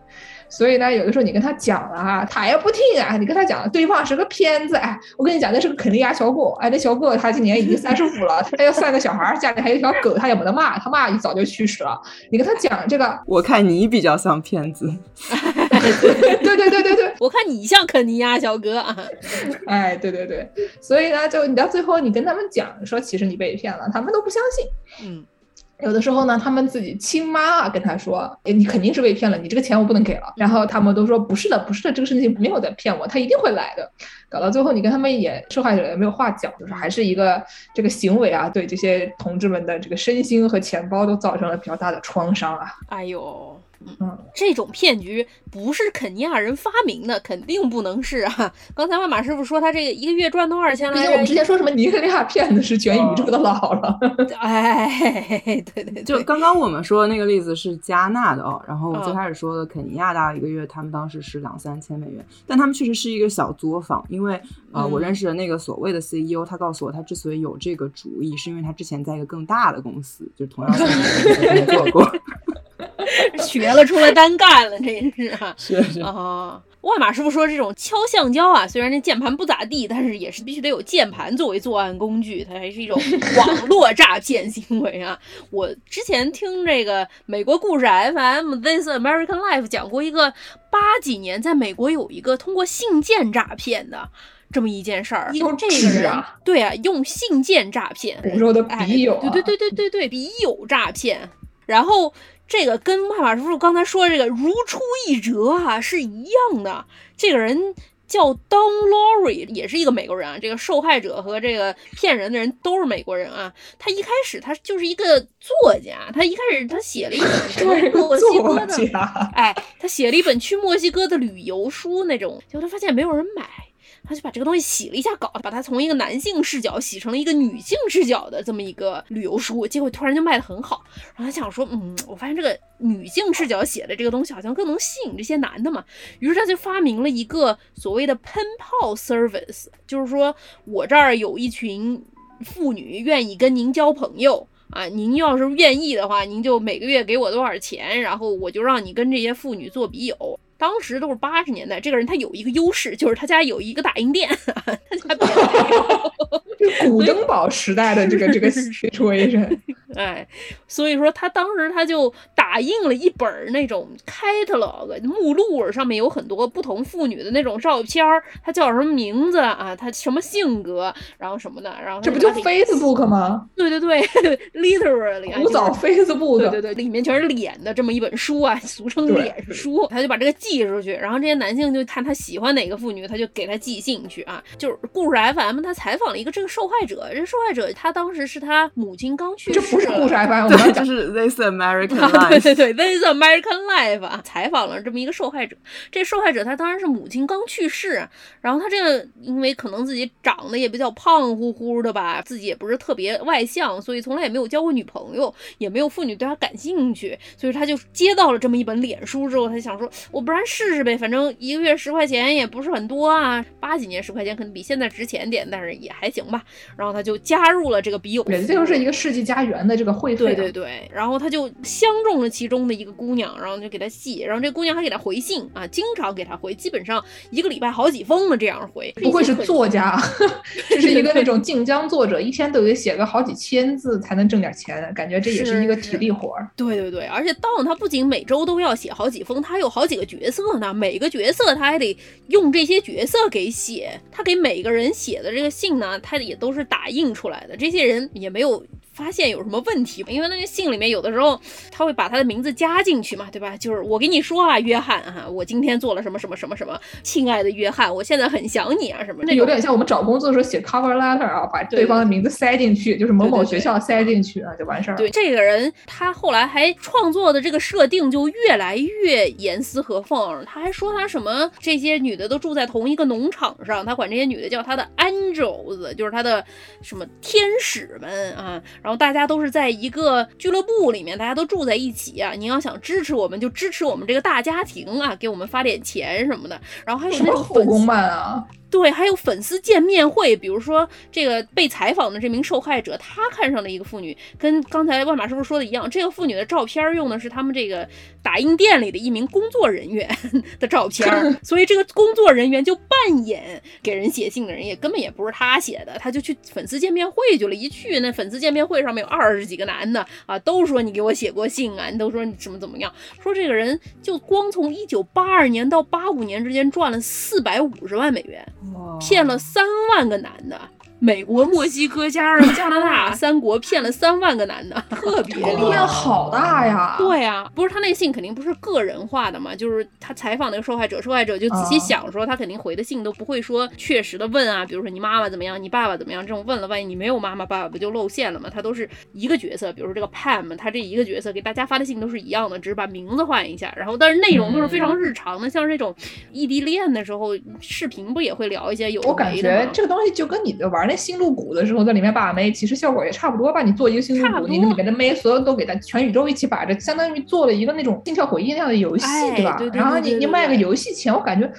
所以呢，有的时候你跟他讲了啊，他也不听啊。你跟他讲，对方是个骗子。哎，我跟你讲，那是个肯尼亚小狗。哎，那小狗他今年已经三十五了，他有三个小孩，家里还有条狗，他也没得骂，他妈一早就去世了。你跟他讲这个，我看你比较像骗子。对对对对对，我看你像肯尼亚小哥啊。哎，对对对，所以呢，就你到最后你跟他们讲说，其实你被骗了，他们都不相信。嗯。有的时候呢，他们自己亲妈啊跟他说：“你肯定是被骗了，你这个钱我不能给了。”然后他们都说：“不是的，不是的，这个事情没有在骗我，他一定会来的。”搞到最后，你跟他们也受害者也没有话讲，就是还是一个这个行为啊，对这些同志们的这个身心和钱包都造成了比较大的创伤啊。哎呦。嗯，这种骗局不是肯尼亚人发明的，肯定不能是啊！刚才万马师傅说他这个一个月赚多少钱来着？我们之前说什么尼日利亚骗子是全宇宙的老了。哎，对对，就刚刚我们说的那个例子是加纳的哦，然后我最开始说的肯尼亚大概一个月他们当时是两三千美元，但他们确实是一个小作坊，因为呃，我认识的那个所谓的 CEO，他告诉我他之所以有这个主意，是因为他之前在一个更大的公司，就同样工作过。学了出来单干了，这是啊，是是啊。万马师傅说，这种敲橡胶啊，虽然那键盘不咋地，但是也是必须得有键盘作为作案工具，它还是一种网络诈骗行为啊。我之前听这个美国故事 FM This American Life 讲过一个八几年在美国有一个通过信件诈骗的这么一件事儿，用这个人对啊，用信件诈骗，古时候的笔友，对对对对对对，笔友诈骗，然后。这个跟麦马叔叔刚才说的这个如出一辙啊，是一样的。这个人叫 Don Laurie，也是一个美国人啊。这个受害者和这个骗人的人都是美国人啊。他一开始他就是一个作家，他一开始他写了一本 墨西哥的，哎，他写了一本去墨西哥的旅游书那种，结果他发现没有人买。他就把这个东西洗了一下稿，把它从一个男性视角洗成了一个女性视角的这么一个旅游书，结果突然就卖得很好。然后他想说，嗯，我发现这个女性视角写的这个东西好像更能吸引这些男的嘛。于是他就发明了一个所谓的喷炮 service，就是说我这儿有一群妇女愿意跟您交朋友。啊，您要是愿意的话，您就每个月给我多少钱，然后我就让你跟这些妇女做笔友。当时都是八十年代，这个人他有一个优势，就是他家有一个打印店，他家 就古登堡时代的这个 这个 situation。哎，所以说他当时他就打印了一本那种 catalog 目录，上面有很多不同妇女的那种照片儿，她叫什么名字啊？她什么性格？然后什么的？然后这不就 Facebook 吗？对对对，literally 古早 Facebook，对对对，里面全是脸的这么一本书啊，俗称脸书。他就把这个寄出去，然后这些男性就看他喜欢哪个妇女，他就给他寄信去啊。就是故事 FM 他采访了一个这个受害者，这受害者他当时是他母亲刚去世。这不是故事 FM，对，就是 This American Life，对对对，This American Life 啊，采访了这么一个受害者。这受害者他当然是母亲刚去世，然后他这个因为可能自己长得也比较胖乎乎的吧，自己也不是特别外向，所以从来也没有交过女朋友，也没有妇女对他感兴趣，所以他就接到了这么一本脸书之后，他想说，我不然试试呗，反正一个月十块钱也不是很多啊，八几年十块钱可能比现在值钱点，但是也还行吧。然后他就加入了这个笔友，这就是一个世纪佳缘的这个会对对对，然后他就相中了其中的一个姑娘，然后就给他戏，然后这姑娘还给他回信啊，经常给他回，基本上一个礼拜好几封的这样回。不会是作家，这是一个那种晋江作者，一天都得写个好几千字才能挣点钱，感觉这也是一个体力活。对对对，而且当他不仅每周都要写好几封，他有好几个角角色呢，每个角色他还得用这些角色给写，他给每个人写的这个信呢，他也都是打印出来的，这些人也没有。发现有什么问题？因为那个信里面有的时候他会把他的名字加进去嘛，对吧？就是我跟你说啊，约翰啊，我今天做了什么什么什么什么，亲爱的约翰，我现在很想你啊什么。那有点像我们找工作的时候写 cover letter 啊，把对方的名字塞进去，就是某某学校塞进去啊，就完事儿。对，这个人他后来还创作的这个设定就越来越严丝合缝。他还说他什么这些女的都住在同一个农场上，他管这些女的叫他的 angels，就是他的什么天使们啊。然后大家都是在一个俱乐部里面，大家都住在一起啊。你要想支持我们，就支持我们这个大家庭啊，给我们发点钱什么的。然后还有那种后宫漫啊。对，还有粉丝见面会，比如说这个被采访的这名受害者，他看上了一个妇女，跟刚才万马师傅说的一样，这个妇女的照片用的是他们这个打印店里的一名工作人员 的照片，所以这个工作人员就扮演给人写信的人，也根本也不是他写的，他就去粉丝见面会去了。一去那粉丝见面会上面有二十几个男的啊，都说你给我写过信啊，你都说你怎么怎么样，说这个人就光从一九八二年到八五年之间赚了四百五十万美元。骗了三万个男的。美国、墨西哥加上加拿大 三国骗了三万个男的，特别厉害，好大呀！对呀，不是他那信肯定不是个人化的嘛，就是他采访那个受害者，受害者就仔细想说，他肯定回的信都不会说确实的问啊，比如说你妈妈怎么样，你爸爸怎么样这种问了，万一你没有妈妈爸爸不就露馅了吗？他都是一个角色，比如说这个 Pam，他这一个角色给大家发的信都是一样的，只是把名字换一下，然后但是内容都是非常日常的，像是那种异地恋的时候视频不也会聊一些有我感觉这个东西就跟你的玩那。新露谷的时候，在里面把妹，其实效果也差不多吧。你做一个星露谷，你里面的妹，所有都给他全宇宙一起把着，相当于做了一个那种心跳回忆那样的游戏，对吧？然后你你卖个游戏钱，我感觉。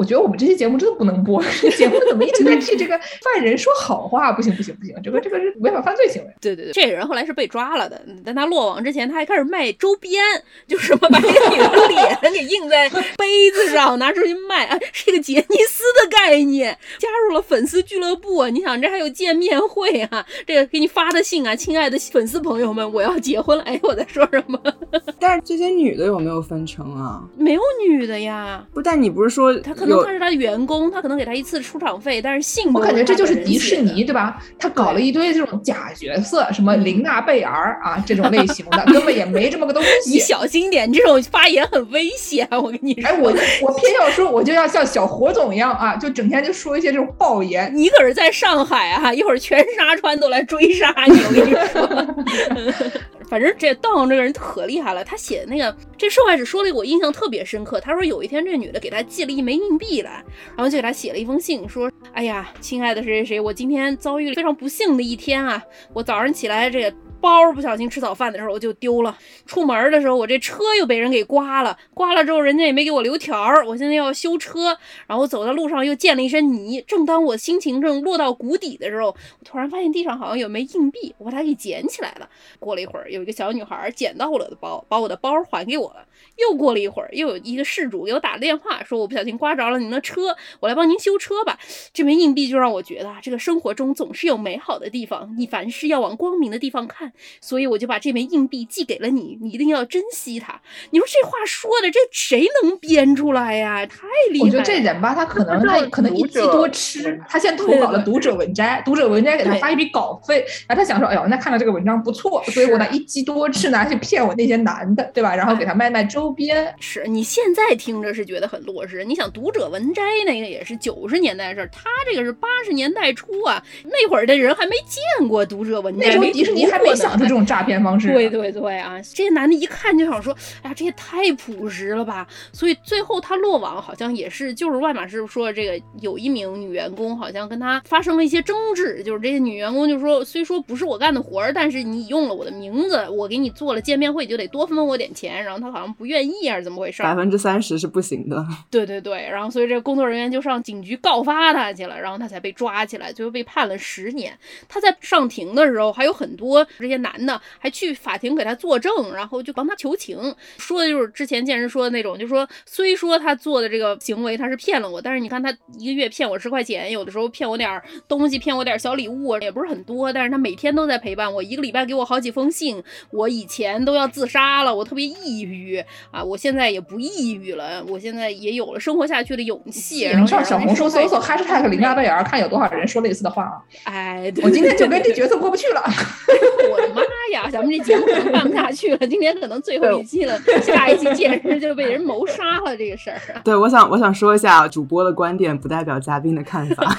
我觉得我们这期节目真的不能播，这节目怎么一直在替这个犯人说好话？不行不行不行，这个这个是违法犯罪行为。对对对，这个人后来是被抓了的，但他落网之前，他还开始卖周边，就是什么把这个女的脸给印在杯子上，拿出去卖啊，是一个杰尼斯的概念。加入了粉丝俱乐部，你想这还有见面会啊？这个给你发的信啊，亲爱的粉丝朋友们，我要结婚了。哎，我在说什么？但是这些女的有没有分成啊？没有女的呀。不，但你不是说他可能他是他的员工，他可能给他一次出场费，但是性我感觉这就是迪士尼对吧？他搞了一堆这种假角色，什么琳娜贝尔啊这种类型的，根本也没这么个东 西。你小心点，这种发言很危险，我跟你说。哎，我我偏要说，我就要像小火总一样啊，就整天就说一些这种爆言。你可是在上海啊，一会儿全沙川都来追杀你，我跟你说。反正这道这个人可厉害了，他写的那个这受害者说了我印象特别深刻。他说有一天这女的给他寄了一枚硬币来，然后就给他写了一封信，说：“哎呀，亲爱的谁谁谁，我今天遭遇了非常不幸的一天啊！我早上起来这个包不小心吃早饭的时候我就丢了，出门的时候我这车又被人给刮了，刮了之后人家也没给我留条儿，我现在要修车，然后走在路上又溅了一身泥。正当我心情正落到谷底的时候，我突然发现地上好像有枚硬币，我把它给捡起来了。过了一会儿，有一个小女孩捡到了我的包，把我的包还给我了。又过了一会儿，又有一个事主给我打了电话，说我不小心刮着了您的车，我来帮您修车吧。这枚硬币就让我觉得，这个生活中总是有美好的地方，你凡事要往光明的地方看。所以我就把这枚硬币寄给了你，你一定要珍惜它。你说这话说的，这谁能编出来呀？太厉害了！我觉得这人吧，他可能他 可能一鸡多吃，他先投稿了《读者文摘》，读者文摘给他发一笔稿费，然后他想说，哎呦，那看到这个文章不错，所以我拿一鸡多吃拿去骗我那些男的，对吧？然后给他卖卖周边。是你现在听着是觉得很落实，你想《读者文摘》那个也是九十年代的事儿，他这个是八十年代初啊，那会儿的人还没见过《读者文摘》，那时候迪士尼还没想出这种诈骗方式。对对对啊，这些男的一看就想说，哎呀，这也太朴实了吧！所以最后他落网好像也是，就是万马师傅说这个有一名女员工好像跟他发生了一些争执，就是这些女员工就说，虽说不是我干的活儿，但是你用了我的名字，我给你做了见面会，就得多分我点钱。然后他好像不愿意还是怎么回事？百分之三十是不行的。对对对，然后所以这个工作人员就上警局告发他去了，然后他才被抓起来，最后被判了十年。他在上庭的时候还有很多这些男的还去法庭给他作证，然后就帮他求情，说的就是之前见人说的那种，就说虽说他做的这个行为他是骗了我，但是你看他一个月骗我十块钱，有的时候骗我点东西，骗我点小礼物，也不是很多，但是他每天都在陪伴我，一个礼拜给我好几封信。我以前都要自杀了，我特别抑郁啊，我现在也不抑郁了，我现在也有了生活下去的勇气。然后上小红书搜索 #hashtag 林亚贝尔，看有多少人说类似的话啊。哎，我今天就跟这角色过不去了。我的妈呀，咱们这节目办不下去了，今天可能最后一期了，下一期简直就被人谋杀了这个事儿。对，我想我想说一下，主播的观点不代表嘉宾的看法，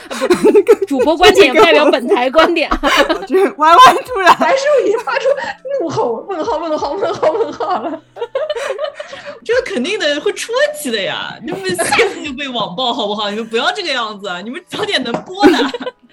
主播观点也不代表本台观点。这歪歪突然还是已经发出怒吼，问号问号问号问号了。这个肯定的会出问题的呀，你们下次就被网暴好不好？你们不要这个样子，你们早点能播的。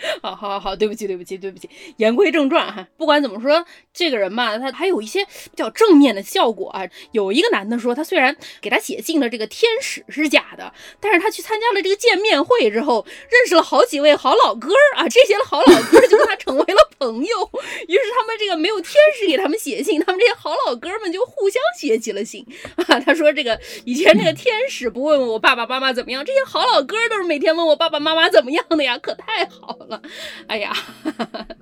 好好好，对不起对不起对不起。言归正传哈，不管怎么说，这个人吧，他还有一些比较正面的效果啊。有一个男的说，他虽然给他写信的这个天使是假的，但是他去参加了这个见面会之后，认识了好几位好老哥儿啊，这些好老哥就跟他成为了朋友。于是他们这个没有天使给他们写信，他们这些好老哥们就互相写起了信啊。他说这个以前这个天使不问问我爸爸妈妈怎么样，这些好老哥都是每天问我爸爸妈妈怎么样的呀，可太好了。了，哎呀，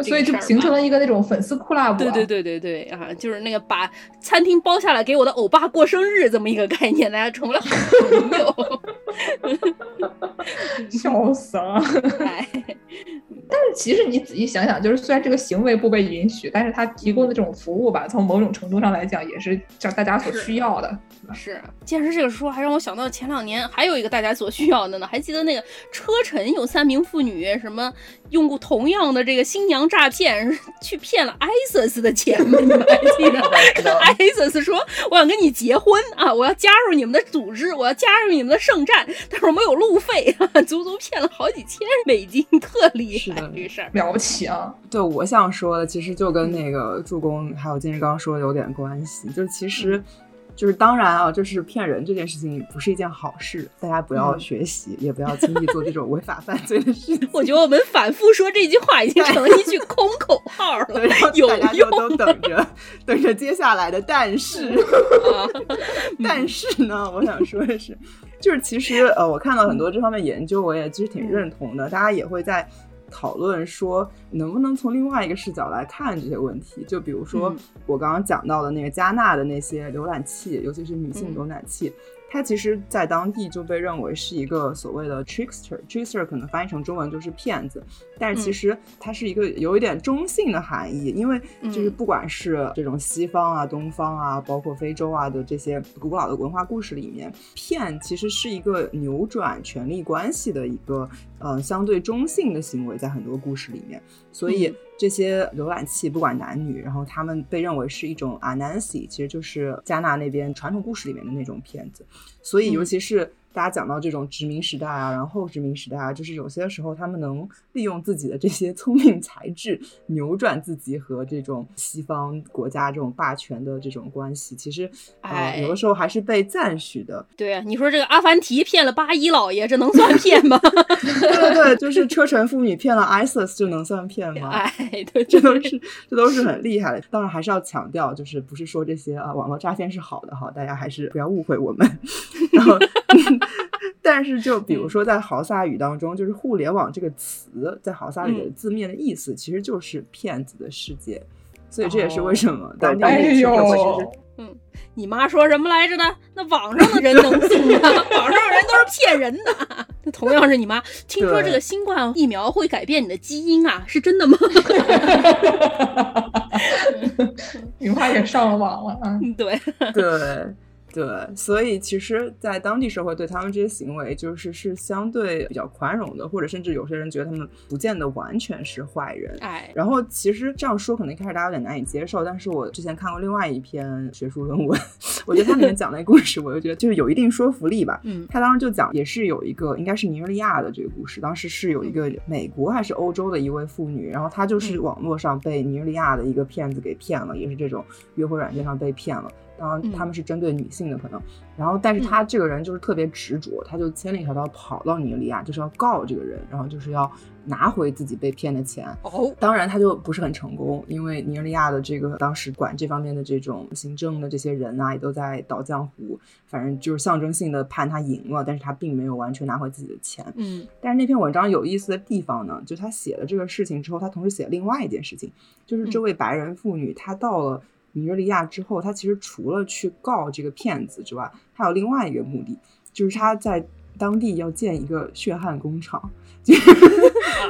所以就形成了一个那种粉丝库拉对对对对对啊，就是那个把餐厅包下来给我的欧巴过生日这么一个概念，大家成了好朋友，笑死了。但是其实你仔细想想，就是虽然这个行为不被允许，但是他提供的这种服务吧，从某种程度上来讲，也是叫大家所需要的。是，既然是这个说，还让我想到前两年还有一个大家所需要的呢。还记得那个车臣有三名妇女，什么用过同样的这个新娘诈骗去骗了 ISIS 的钱吗？你们还记得？ISIS 说我想跟你结婚啊，我要加入你们的组织，我要加入你们的圣战，但是我没有路费，足足骗了好几千美金，特厉害，这个事儿了不起啊！对，我想说的其实就跟那个助攻还有金日刚说的有点关系，就是其实。就是当然啊，就是骗人这件事情不是一件好事，大家不要学习，也不要轻易做这种违法犯罪的事情。我觉得我们反复说这句话已经成了一句空口号了，有大家就都等着等着接下来的但是。但是呢，我想说的是，就是其实呃，我看到很多这方面研究，我也其实挺认同的，大家也会在。讨论说能不能从另外一个视角来看这些问题，就比如说我刚刚讲到的那个加纳的那些浏览器，尤其是女性浏览器。它其实，在当地就被认为是一个所谓的 trickster，trickster 可能翻译成中文就是骗子，但是其实它是一个有一点中性的含义，因为就是不管是这种西方啊、东方啊，包括非洲啊的这些古老的文化故事里面，骗其实是一个扭转权力关系的一个呃相对中性的行为，在很多故事里面，所以。这些浏览器不管男女，然后他们被认为是一种 Anansi，其实就是加纳那边传统故事里面的那种片子。所以，尤其是大家讲到这种殖民时代啊，然后后殖民时代啊，就是有些时候他们能利用自己的这些 聪明才智，扭转自己和这种西方国家这种霸权的这种关系。其实，哎，有的时候还是被赞许的。对啊，你说这个阿凡提骗了八一老爷，这能算骗吗？对对对，就是车臣妇女骗了 ISIS 就能算骗吗？哎，对，这都是这都是很厉害的。当然还是要强调，就是不是说这些啊网络诈骗是好的哈，大家还是不要误会我们。然后，但是就比如说在豪萨语当中，就是互联网这个词在豪萨语的字面的意思其实就是骗子的世界，所以这也是为什么当地其实嗯，你妈说什么来着的？那网上的人能 信吗？网上的人都是骗人的。那同样是你妈，听说这个新冠疫苗会改变你的基因啊，是真的吗？你妈也上了网了啊？对对。对，所以其实，在当地社会对他们这些行为，就是是相对比较宽容的，或者甚至有些人觉得他们不见得完全是坏人。哎，然后其实这样说可能一开始大家有点难以接受，但是我之前看过另外一篇学术论文，我觉得它里面讲那故事，我就觉得就是有一定说服力吧。嗯，他当时就讲，也是有一个应该是尼日利亚的这个故事，当时是有一个美国还是欧洲的一位妇女，然后她就是网络上被尼日利亚的一个骗子给骗了，也是这种约会软件上被骗了。当然，他们是针对女性的可能，然后但是他这个人就是特别执着，他就千里迢迢跑到尼日利亚，就是要告这个人，然后就是要拿回自己被骗的钱。哦，当然他就不是很成功，因为尼日利亚的这个当时管这方面的这种行政的这些人啊，也都在倒江湖，反正就是象征性的判他赢了，但是他并没有完全拿回自己的钱。嗯，但是那篇文章有意思的地方呢，就他写了这个事情之后，他同时写了另外一件事情，就是这位白人妇女她到了。尼日利亚之后，他其实除了去告这个骗子之外，还有另外一个目的，就是他在当地要建一个血汗工厂。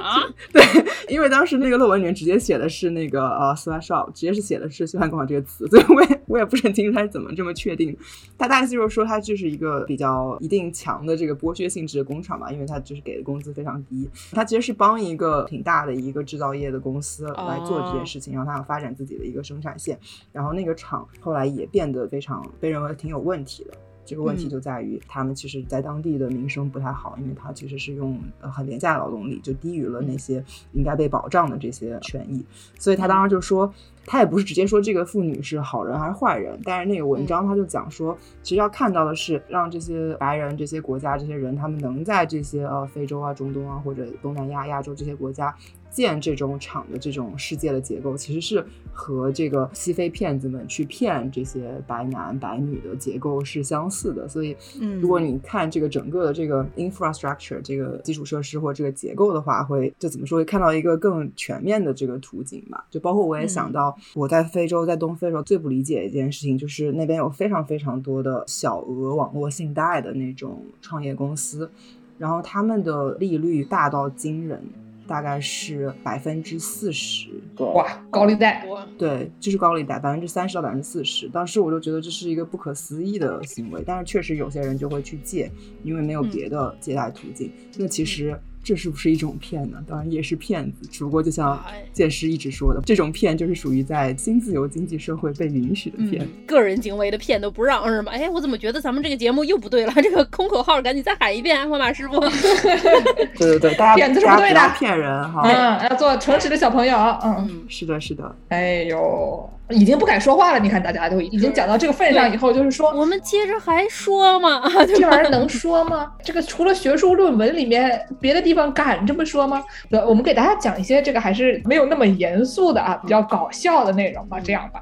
啊，对，因为当时那个论文里面直接写的是那个呃 sweatshop，直接是写的是血汗工厂这个词，所以我也我也不是很清楚他是怎么这么确定。他大概就是说，他就是一个比较一定强的这个剥削性质的工厂吧，因为他就是给的工资非常低。他其实是帮一个挺大的一个制造业的公司来做这件事情，然后他要发展自己的一个生产线，然后那个厂后来也变得非常被认为挺有问题的。这个问题就在于，他们其实，在当地的名声不太好，因为他其实是用很廉价劳动力，就低于了那些应该被保障的这些权益。所以他当时就说，他也不是直接说这个妇女是好人还是坏人，但是那个文章他就讲说，其实要看到的是，让这些白人、这些国家、这些人，他们能在这些呃非洲啊、中东啊或者东南亚、亚洲这些国家。建这种厂的这种世界的结构，其实是和这个西非骗子们去骗这些白男白女的结构是相似的。所以，如果你看这个整个的这个 infrastructure 这个基础设施或这个结构的话，会就怎么说会看到一个更全面的这个图景吧。就包括我也想到，我在非洲，在东非的时候最不理解一件事情，就是那边有非常非常多的小额网络信贷的那种创业公司，然后他们的利率大到惊人。大概是百分之四十，哇，高利贷，对，就是高利贷，百分之三十到百分之四十。当时我就觉得这是一个不可思议的行为，但是确实有些人就会去借，因为没有别的借贷途径。那其实。这是不是一种骗呢？当然也是骗子，只不过就像剑师一直说的，这种骗就是属于在新自由经济社会被允许的骗。个人行为的骗都不让是吗？哎，我怎么觉得咱们这个节目又不对了？这个空口号赶紧再喊一遍，万马师傅。对对对，大家 骗子是不对的，骗人哈。嗯，要做诚实的小朋友。嗯，是的，是的。哎呦。已经不敢说话了，你看大家都已经讲到这个份上以后，就是说我们接着还说吗？这玩意儿能说吗？这个除了学术论文里面，别的地方敢这么说吗？对，我们给大家讲一些这个还是没有那么严肃的啊，比较搞笑的内容吧。这样吧，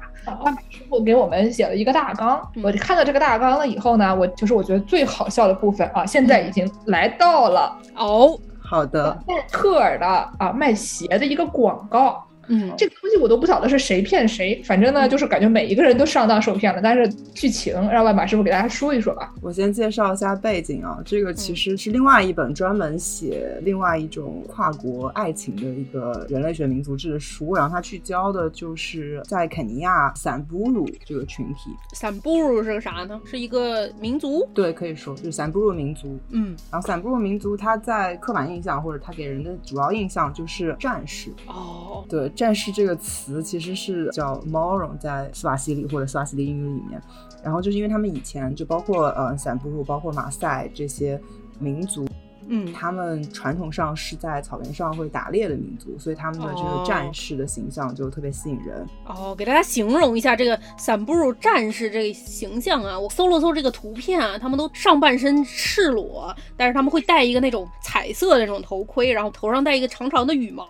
师傅给我们写了一个大纲，我看到这个大纲了以后呢，我就是我觉得最好笑的部分啊，现在已经来到了哦，好的，耐特尔的啊卖鞋的一个广告。嗯，这个东西我都不晓得是谁骗谁，反正呢，就是感觉每一个人都上当受骗了。但是剧情让万马师傅给大家说一说吧。我先介绍一下背景啊，这个其实是另外一本专门写另外一种跨国爱情的一个人类学民族志的书，然后他聚焦的就是在肯尼亚散布鲁这个群体。散布鲁是个啥呢？是一个民族？对，可以说就是散布鲁民族。嗯，然后散布鲁民族他在刻板印象或者他给人的主要印象就是战士。哦，对。战士这个词其实是叫 moron，在斯瓦西里或者斯瓦西里英语里面。然后就是因为他们以前就包括呃散布，包括马赛这些民族。嗯，他们传统上是在草原上会打猎的民族，所以他们的这个战士的形象就特别吸引人。哦，给大家形容一下这个散布鲁战士这个形象啊，我搜了搜这个图片啊，他们都上半身赤裸，但是他们会戴一个那种彩色的那种头盔，然后头上戴一个长长的羽毛，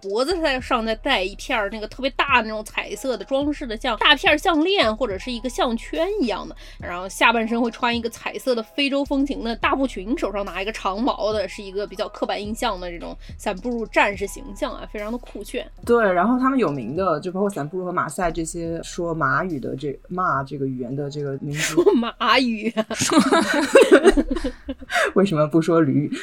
脖子在上再戴一片那个特别大的那种彩色的装饰的，像大片项链或者是一个项圈一样的，然后下半身会穿一个彩色的非洲风情的大布裙，手上拿一个长。毛的是一个比较刻板印象的这种散步入战士形象啊，非常的酷炫。对，然后他们有名的就包括散步入和马赛这些说马语的这骂这个语言的这个民族。说马语？为什么不说驴语？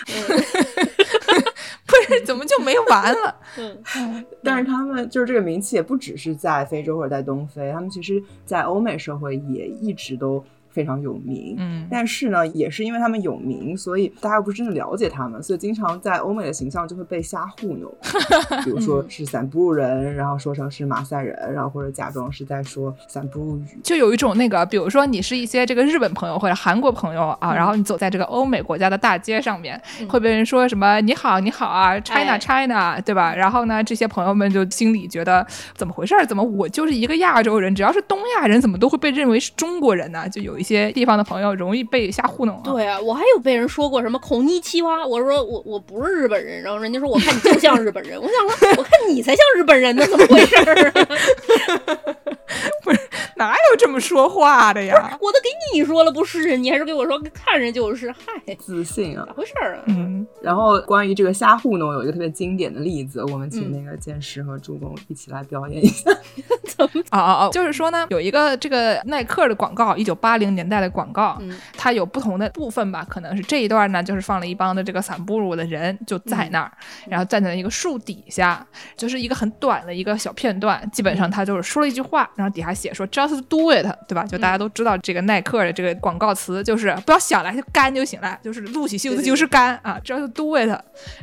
不是，怎么就没完了？嗯，但是他们就是这个名气也不只是在非洲或者在东非，他们其实在欧美社会也一直都。非常有名，嗯，但是呢，也是因为他们有名，所以大家又不是真的了解他们，所以经常在欧美的形象就会被瞎糊弄，比如说是散布鲁人，然后说成是马赛人，然后或者假装是在说散步语，就有一种那个，比如说你是一些这个日本朋友或者韩国朋友啊，然后你走在这个欧美国家的大街上面，会被人说什么你好你好啊，China China，对吧？然后呢，这些朋友们就心里觉得怎么回事？怎么我就是一个亚洲人，只要是东亚人，怎么都会被认为是中国人呢？就有一。些地方的朋友容易被瞎糊弄。对啊，我还有被人说过什么“孔尼奇哇”，我说我我不是日本人，然后人家说我看你就像日本人，我想说我看你才像日本人呢，怎么回事？不是哪有这么说话的呀？我都给你说了不是，你还是给我说看着就是，嗨，自信啊，咋回事啊？嗯。然后关于这个瞎糊弄，有一个特别经典的例子，我们请那个剑师和助攻一起来表演一下。怎 么？哦哦哦！就是说呢，有一个这个耐克的广告，一九八零。年代的广告，它有不同的部分吧？可能是这一段呢，就是放了一帮的这个散步路的人就在那儿，然后站在一个树底下，就是一个很短的一个小片段。基本上他就是说了一句话，然后底下写说 “just do it”，对吧？就大家都知道这个耐克的这个广告词就是不要想了，就干就行了，就是撸起袖子就是干啊，“just do it”。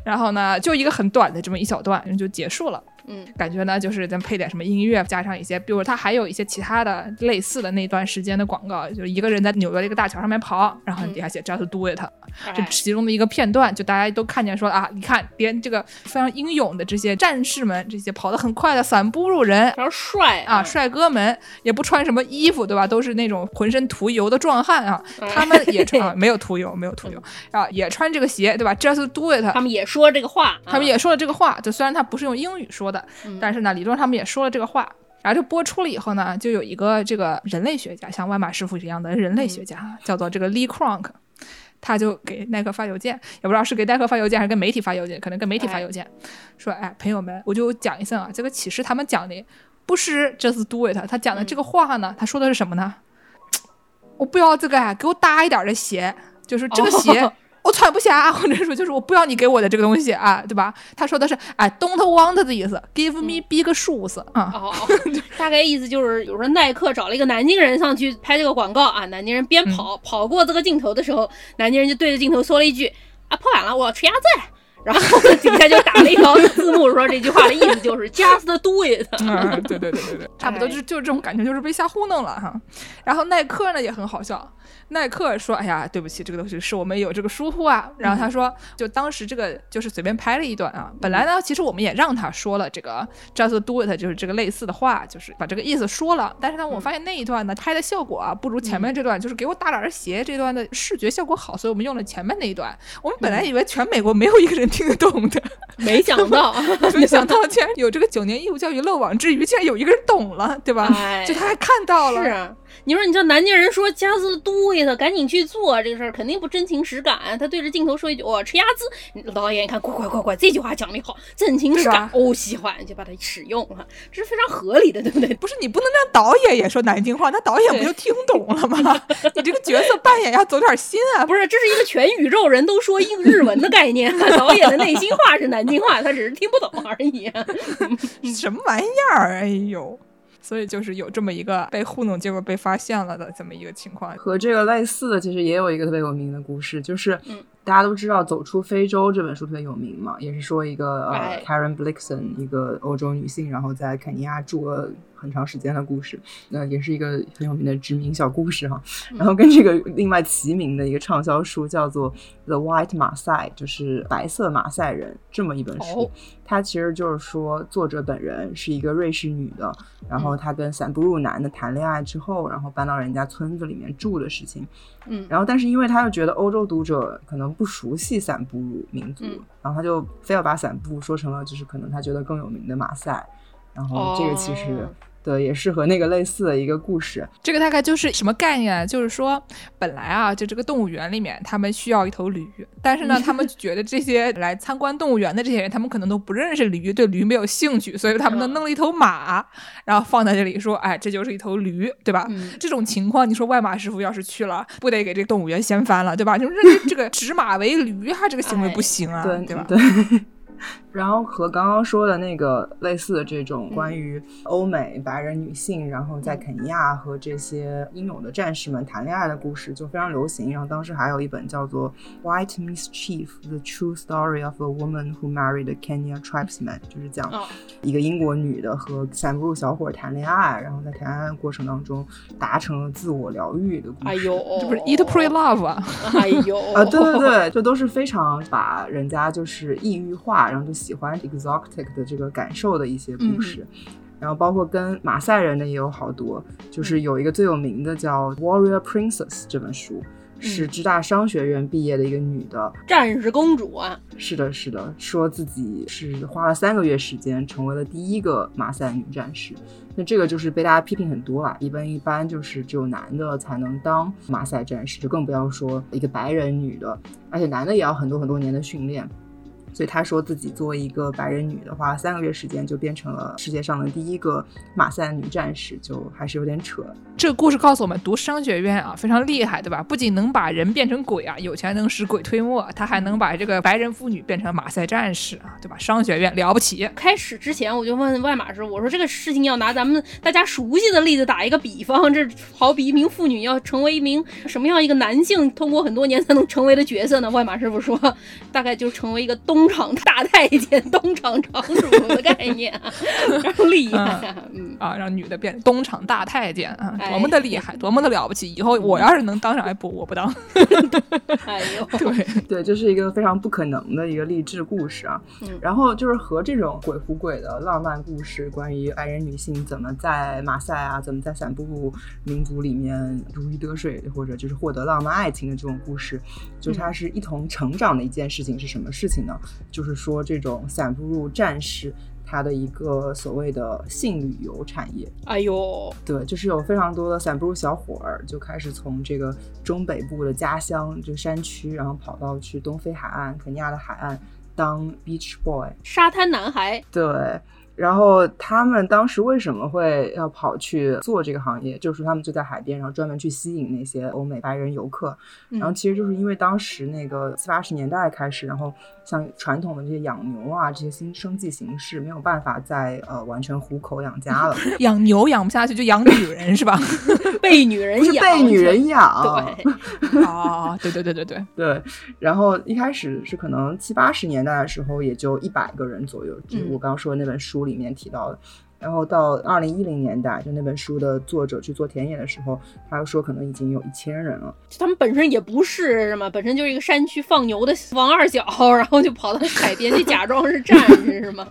然后呢，就一个很短的这么一小段就结束了。嗯，感觉呢，就是咱配点什么音乐，加上一些，比如它还有一些其他的类似的那段时间的广告，就是一个人在纽约的一个大桥上面跑，然后底下写 Just Do It，这其中的一个片段，就大家都看见说啊，你看连这个非常英勇的这些战士们，这些跑得很快的散步路人，非常帅啊，帅哥们也不穿什么衣服，对吧？都是那种浑身涂油的壮汉啊，他们也穿，没有涂油，没有涂油。啊，也穿这个鞋，对吧？Just Do It，他。们也说这个话，他们也说了这个话，就虽然他不是用英语说。的，但是呢，理论上他们也说了这个话，然后就播出了以后呢，就有一个这个人类学家，像万马师傅一样的人类学家，叫做这个 Lee Kronk，他就给耐克发邮件，也不知道是给耐克发邮件还是跟媒体发邮件，可能跟媒体发邮件，说，哎，朋友们，我就讲一声啊，这个启示他们讲的不是 just do it，他讲的这个话呢，他说的是什么呢？我不要这个啊，给我大一点的鞋，就是这个鞋。我穿不下，或者说就是我不要你给我的这个东西啊，对吧？他说的是哎，don't want 的意思，give me big shoes 啊。哦，大概意思就是，比如说耐克找了一个南京人上去拍这个广告啊，南京人边跑跑过这个镜头的时候，南京人就对着镜头说了一句啊，破完了，我要吃鸭子。然后底下就打了一条字幕，说这句话的意思就是 just do it。嗯，对对对对对，差不多就是就是这种感觉，就是被瞎糊弄了哈。然后耐克呢也很好笑。耐克说：“哎呀，对不起，这个东西是我们有这个疏忽啊。”然后他说：“就当时这个就是随便拍了一段啊。本来呢，其实我们也让他说了这个 ‘just do it’，就是这个类似的话，就是把这个意思说了。但是呢，我发现那一段呢拍的效果啊，不如前面这段，就是给我大点儿鞋这段的视觉效果好，所以我们用了前面那一段。我们本来以为全美国没有一个人听得懂的，没想到，没想到竟然有这个九年义务教育漏网之鱼，竟然有一个人懂了，对吧？就他还看到了。”是。你说，你叫南京人说 “just do it”，赶紧去做这个事儿，肯定不真情实感。他对着镜头说一句：“我吃鸭子。”导演一看，快快快快，这句话讲的好，真情实感，哦，喜欢就把它使用了，这是非常合理的，对不对？不是你不能让导演也说南京话，那导演不就听懂了吗？你这个角色扮演要走点心啊！不是，这是一个全宇宙人都说英日文的概念，导演的内心话是南京话，他只是听不懂而已。什么玩意儿？哎呦！所以就是有这么一个被糊弄，结果被发现了的这么一个情况。和这个类似的，其实也有一个特别有名的故事，就是大家都知道《走出非洲》这本书特别有名嘛，也是说一个呃 Karen Blixen 一个欧洲女性，然后在肯尼亚住了。很长时间的故事，那也是一个很有名的殖民小故事哈。然后跟这个另外齐名的一个畅销书叫做《The White 马赛》，就是白色马赛人这么一本书。它其实就是说，作者本人是一个瑞士女的，然后她跟散布鲁男的谈恋爱之后，然后搬到人家村子里面住的事情。嗯，然后但是因为他又觉得欧洲读者可能不熟悉散布鲁民族，然后他就非要把散布说成了就是可能他觉得更有名的马赛。然后这个其实。对，也是和那个类似的一个故事。这个大概就是什么概念？就是说，本来啊，就这个动物园里面，他们需要一头驴，但是呢，他们觉得这些 来参观动物园的这些人，他们可能都不认识驴，对驴没有兴趣，所以他们呢弄了一头马，然后放在这里说，哎，这就是一头驴，对吧？这种情况，你说外马师傅要是去了，不得给这个动物园掀翻了，对吧？就认这个 指马为驴，他这个行为不行啊，对吧？对。然后和刚刚说的那个类似的这种关于欧美白人女性，然后在肯尼亚和这些英勇的战士们谈恋爱的故事就非常流行。然后当时还有一本叫做《White Mischief: The True Story of a Woman Who Married a Kenya Tribesman》，就是讲一个英国女的和散布鲁小伙谈恋爱，然后在谈恋爱的过程当中达成了自我疗愈的故事。哎呦，这不是 Eat Pray Love 啊？哎呦啊，对对对，这都是非常把人家就是异域化。然后就喜欢 exotic 的这个感受的一些故事，然后包括跟马赛人的也有好多，就是有一个最有名的叫《Warrior Princess》这本书，是芝大商学院毕业的一个女的战士公主啊。是的，是的，说自己是花了三个月时间成为了第一个马赛女战士。那这个就是被大家批评很多啊，一般一般就是只有男的才能当马赛战士，就更不要说一个白人女的，而且男的也要很多很多年的训练。所以他说自己作为一个白人女的话，三个月时间就变成了世界上的第一个马赛女战士，就还是有点扯。这个故事告诉我们，读商学院啊非常厉害，对吧？不仅能把人变成鬼啊，有钱能使鬼推磨，他还能把这个白人妇女变成马赛战士啊，对吧？商学院了不起。开始之前我就问外马师，我说这个事情要拿咱们大家熟悉的例子打一个比方，这好比一名妇女要成为一名什么样一个男性，通过很多年才能成为的角色呢？外马师傅说，大概就成为一个东。东厂大太监、东厂厂主的概念，然后厉害，嗯啊，让女的变东厂大太监啊，多么的厉害，多么的了不起！以后我要是能当上，哎不，我不当。哎呦，对 对，这是一个非常不可能的一个励志故事啊。然后就是和这种鬼狐鬼的浪漫故事，关于白人女性怎么在马赛啊，怎么在散布鲁民族里面如鱼得水，或者就是获得浪漫爱情的这种故事，就它是一同成长的一件事情，是什么事情呢？就是说，这种散步入战士，他的一个所谓的性旅游产业。哎呦，对，就是有非常多的散步入小伙儿就开始从这个中北部的家乡，就山区，然后跑到去东非海岸、肯尼亚的海岸当 beach boy，沙滩男孩。对。然后他们当时为什么会要跑去做这个行业？就是他们就在海边，然后专门去吸引那些欧美白人游客。然后其实就是因为当时那个七八十年代开始，然后像传统的这些养牛啊这些新生计形式没有办法再呃完全糊口养家了。养牛养不下去就养女人是吧？被女人养，被女人养。对，哦，对对对对对对。然后一开始是可能七八十年代的时候也就一百个人左右，就我刚刚说的那本书。里面提到的。然后到二零一零年代，就那本书的作者去做田野的时候，他又说可能已经有一千人了。他们本身也不是什么，本身就是一个山区放牛的王二小，然后就跑到海边去假装是战士，是吗？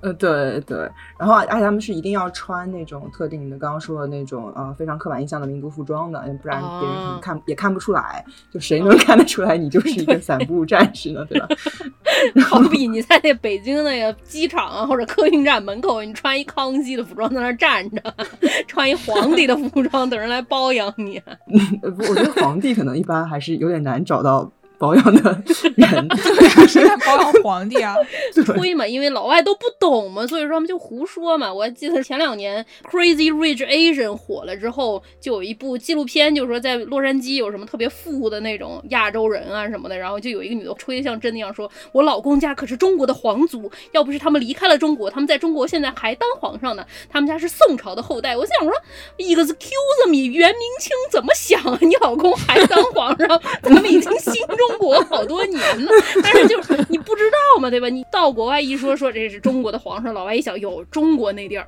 呃，对对。然后而且他们是一定要穿那种特定的，刚刚说的那种呃非常刻板印象的民族服装的，不然别人可能看也看不出来。就谁能看得出来你就是一个散步战士呢？对吧？好比你在那北京那个机场啊或者客运站门口，你穿。一康熙的服装在那站着，穿一皇帝的服装等人来包养你。我觉得皇帝可能一般还是有点难找到。保养的人，谁在保养皇帝啊？吹嘛，因为老外都不懂嘛，所以说他们就胡说嘛。我记得前两年《Crazy Rich Asian》火了之后，就有一部纪录片，就是说在洛杉矶有什么特别富的那种亚洲人啊什么的，然后就有一个女的吹的像真的一样，说我老公家可是中国的皇族，要不是他们离开了中国，他们在中国现在还当皇上呢。他们家是宋朝的后代。我想说，Excuse me，元明清怎么想啊？你老公还当皇上？咱们已经心中。中国好多年呢，但是就是你不知道嘛，对吧？你到国外一说说这是中国的皇上，老外一想，有，中国那地儿。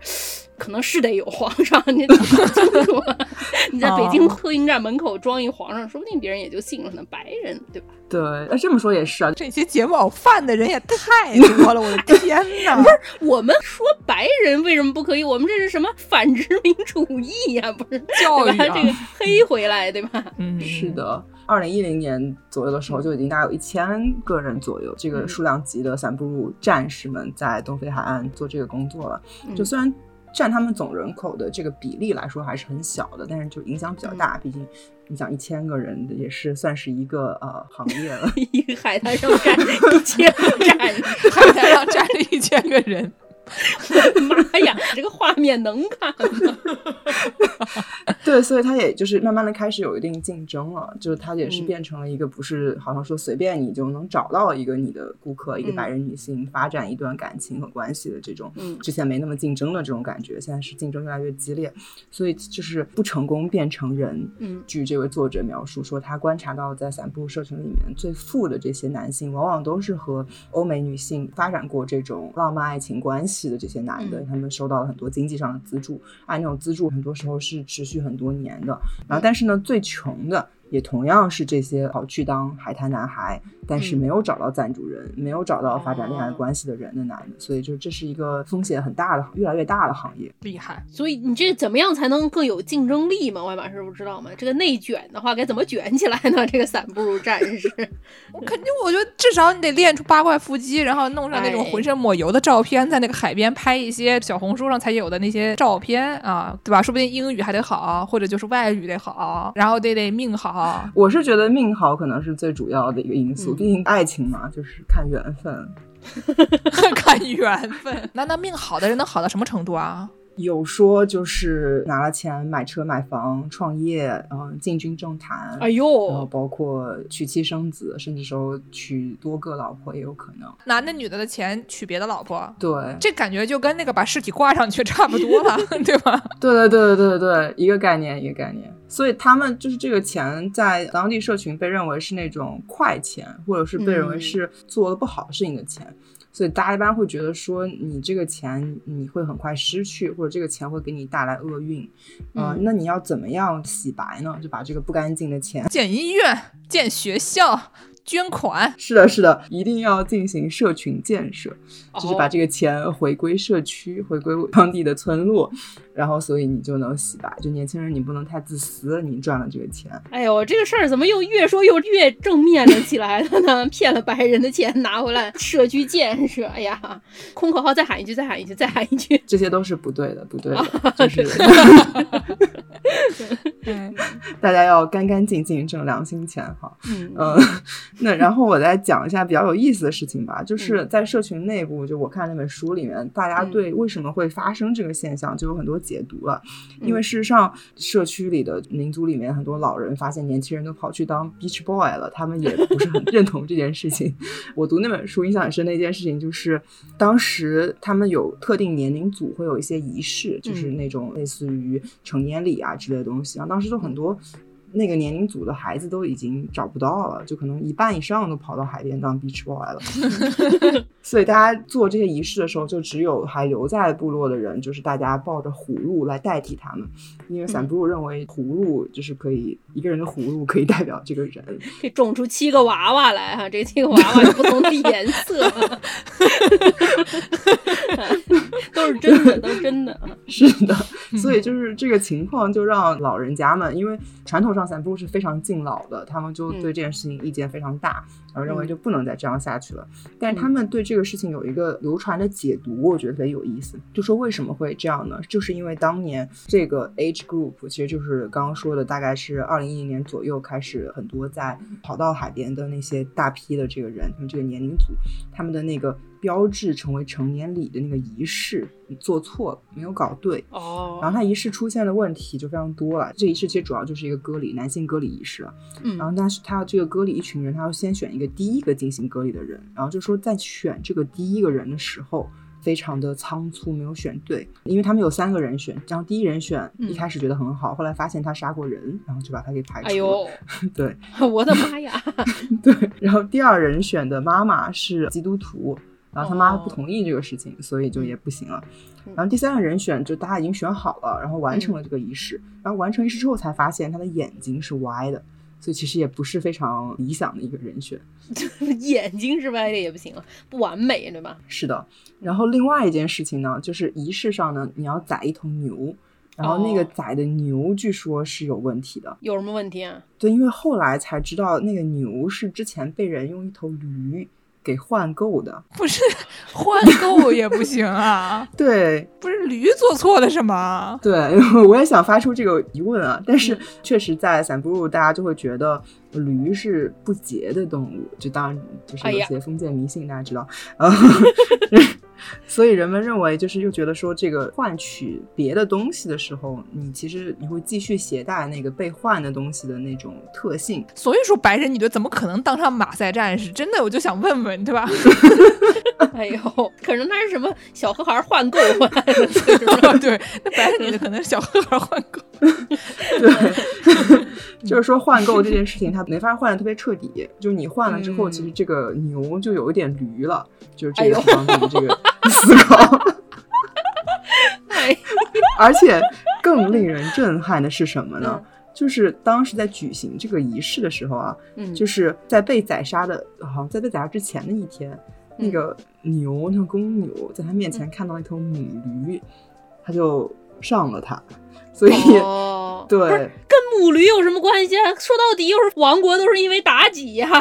可能是得有皇上，你搞清楚。你在北京客运站门口装一皇上，说不定别人也就信了呢。白人，对吧？对，那这么说也是啊。这些节目犯的人也太多了，我的天哪！不是我们说白人为什么不可以？我们这是什么反殖民主义呀？不是教育这个黑回来，对吧？嗯，是的。二零一零年左右的时候，就已经大概有一千个人左右这个数量级的散布战士们在东非海岸做这个工作了。就虽然。占他们总人口的这个比例来说还是很小的，但是就影响比较大。毕竟你想一千个人也是算是一个呃行业了。一个海滩上站一千个站，海滩上站了一千个人。妈呀，这个画面能看吗？对，所以他也就是慢慢的开始有一定竞争了，就是他也是变成了一个不是好像说随便你就能找到一个你的顾客，一个白人女性发展一段感情和关系的这种，之前没那么竞争的这种感觉，现在是竞争越来越激烈，所以就是不成功变成人。嗯，据这位作者描述说，他观察到在散步社群里面最富的这些男性，往往都是和欧美女性发展过这种浪漫爱情关系。的这些男的，他们收到了很多经济上的资助，啊那种资助，很多时候是持续很多年的。然后，但是呢，最穷的。也同样是这些跑去当海滩男孩，但是没有找到赞助人，没有找到发展恋爱关系的人的男的，所以就这是一个风险很大的、越来越大的行业。厉害！所以你这怎么样才能更有竞争力嘛？外马师傅知道吗？这个内卷的话该怎么卷起来呢？这个散步如战士，我肯定，我觉得至少你得练出八块腹肌，然后弄上那种浑身抹油的照片，在那个海边拍一些小红书上才有的那些照片啊，对吧？说不定英语还得好，或者就是外语得好，然后得得命好。我是觉得命好可能是最主要的一个因素，毕竟爱情嘛，就是看缘分，看缘分。那那命好的人能好到什么程度啊？有说就是拿了钱买车买房创业，嗯，进军政坛，哎呦，然后包括娶妻生子，甚至说娶多个老婆也有可能。男的女的的钱娶别的老婆，对，这感觉就跟那个把尸体挂上去差不多了，对吧？对对对对对对，一个概念一个概念。所以他们就是这个钱在当地社群被认为是那种快钱，或者是被认为是做了不好事情的钱。所以大家一般会觉得说，你这个钱你会很快失去，或者这个钱会给你带来厄运，嗯，那你要怎么样洗白呢？就把这个不干净的钱建医院、建学校。捐款是的，是的，一定要进行社群建设，就是把这个钱回归社区，回归当地的村落，然后所以你就能洗白。就年轻人，你不能太自私，你赚了这个钱。哎呦，这个事儿怎么又越说又越正面了起来了呢？骗了白人的钱拿回来社区建设，哎呀，空口号再喊一句，再喊一句，再喊一句，这些都是不对的，不对的，就是。大家要干干净净挣良心钱哈。嗯，那然后我再讲一下比较有意思的事情吧，就是在社群内部，就我看那本书里面，大家对为什么会发生这个现象就有很多解读了。因为事实上，社区里的民族里面很多老人发现年轻人都跑去当 beach boy 了，他们也不是很认同这件事情。我读那本书印象很深的一件事情就是，当时他们有特定年龄组会有一些仪式，就是那种类似于成年礼啊之类的东西，然后当时就很多。那个年龄组的孩子都已经找不到了，就可能一半以上都跑到海边当 beach boy 了。所以大家做这些仪式的时候，就只有还留在部落的人，就是大家抱着葫芦来代替他们，因为散布鲁认为葫芦就是可以一个人的葫芦可以代表这个人，可以种出七个娃娃来哈，这七个娃娃有不同的颜色，都是真的，都是真的。是的，所以就是这个情况就让老人家们，因为传统上散步是非常敬老的，他们就对这件事情意见非常大。然后认为就不能再这样下去了，但是他们对这个事情有一个流传的解读，我觉得特别有意思。就说为什么会这样呢？就是因为当年这个 age group 其实就是刚刚说的，大概是二零一零年左右开始，很多在跑到海边的那些大批的这个人，他们这个年龄组，他们的那个。标志成为成年礼的那个仪式，你做错了，没有搞对哦。然后他仪式出现的问题就非常多了。这仪式其实主要就是一个割礼，男性割礼仪式。嗯。然后但是他这个割礼一群人，他要先选一个第一个进行割礼的人，然后就说在选这个第一个人的时候，非常的仓促，没有选对，因为他们有三个人选，然后第一人选一开始觉得很好，后来发现他杀过人，然后就把他给排除了。哎呦，对，我的妈呀！对，然后第二人选的妈妈是基督徒，然后他妈不同意这个事情，所以就也不行了。然后第三个人选就大家已经选好了，然后完成了这个仪式，然后完成仪式之后才发现他的眼睛是歪的。所以其实也不是非常理想的一个人选，眼睛是歪的也不行了，不完美对吧？是的。然后另外一件事情呢，就是仪式上呢，你要宰一头牛，然后那个宰的牛据说是有问题的。有什么问题啊？对，因为后来才知道那个牛是之前被人用一头驴。给换购的不是 换购也不行啊？对，不是驴做错了什么？对，我也想发出这个疑问啊。但是确实在散步路，大家就会觉得驴是不洁的动物，就当然就是有些封建迷信，大家知道。所以人们认为，就是又觉得说，这个换取别的东西的时候，你其实你会继续携带那个被换的东西的那种特性。所以说，白人女的怎么可能当上马赛战士？真的，我就想问问，对吧？哎呦，可能他是什么小河孩换购换的？对，那白人女的可能是小河孩换购。对，就是说换购这件事情，它没法换的特别彻底。就是你换了之后，其实这个牛就有一点驴了。就是这个方面的这个 思考。而且更令人震撼的是什么呢？就是当时在举行这个仪式的时候啊，就是在被宰杀的，好像在被宰杀之前的一天，那个牛，那个公牛，在他面前看到一头母驴，他就上了他。所以，对，跟母驴有什么关系啊？说到底，又是亡国都是因为妲己呀。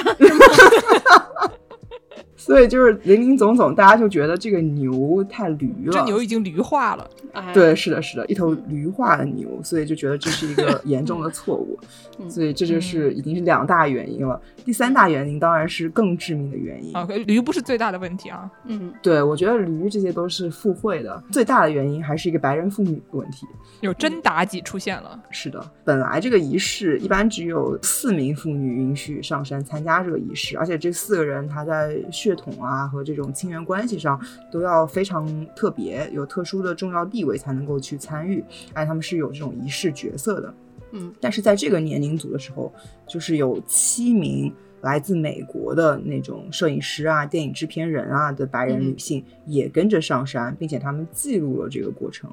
所以就是林林总总，大家就觉得这个牛太驴了，这牛已经驴化了。对，是的，是的，一头驴化的牛，所以就觉得这是一个严重的错误。所以这就是已经是两大原因了。第三大原因当然是更致命的原因。啊，驴不是最大的问题啊。嗯，对，我觉得驴这些都是附会的，最大的原因还是一个白人妇女的问题。有真妲己出现了。是的，本来这个仪式一般只有四名妇女允许上山参加这个仪式，而且这四个人他在血统啊和这种亲缘关系上都要非常特别，有特殊的重要地位才能够去参与，而且他们是有这种仪式角色的。嗯，但是在这个年龄组的时候，就是有七名来自美国的那种摄影师啊、电影制片人啊的白人女性也跟着上山，并且他们记录了这个过程。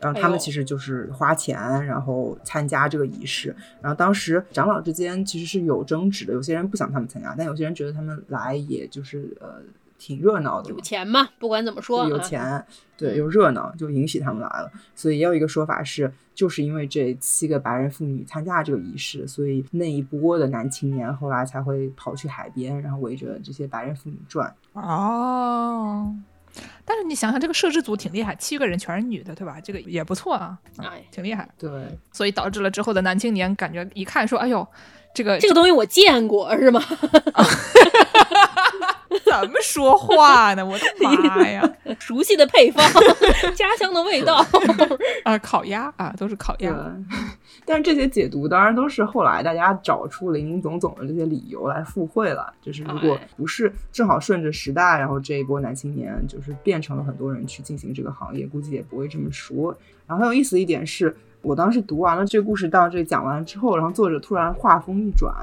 然后他们其实就是花钱，然后参加这个仪式。然后当时长老之间其实是有争执的，有些人不想他们参加，但有些人觉得他们来也就是呃。挺热闹的，有钱嘛？不管怎么说，有钱，对，又热闹，就引起他们来了。所以也有一个说法是，就是因为这七个白人妇女参加这个仪式，所以那一波的男青年后来才会跑去海边，然后围着这些白人妇女转。哦，但是你想想，这个摄制组挺厉害，七个人全是女的，对吧？这个也不错啊，哎，挺厉害。对，所以导致了之后的男青年感觉一看说：“哎呦，这个这个东西我见过，是吗？” 怎么说话呢？我的妈呀！熟悉的配方，家乡的味道啊，烤鸭啊，都是烤鸭。但是这些解读当然都是后来大家找出林林总总的这些理由来附会了。就是如果不是正好顺着时代，然后这一波男青年就是变成了很多人去进行这个行业，估计也不会这么说。然后很有意思的一点是，我当时读完了这个故事到这讲完之后，然后作者突然话锋一转。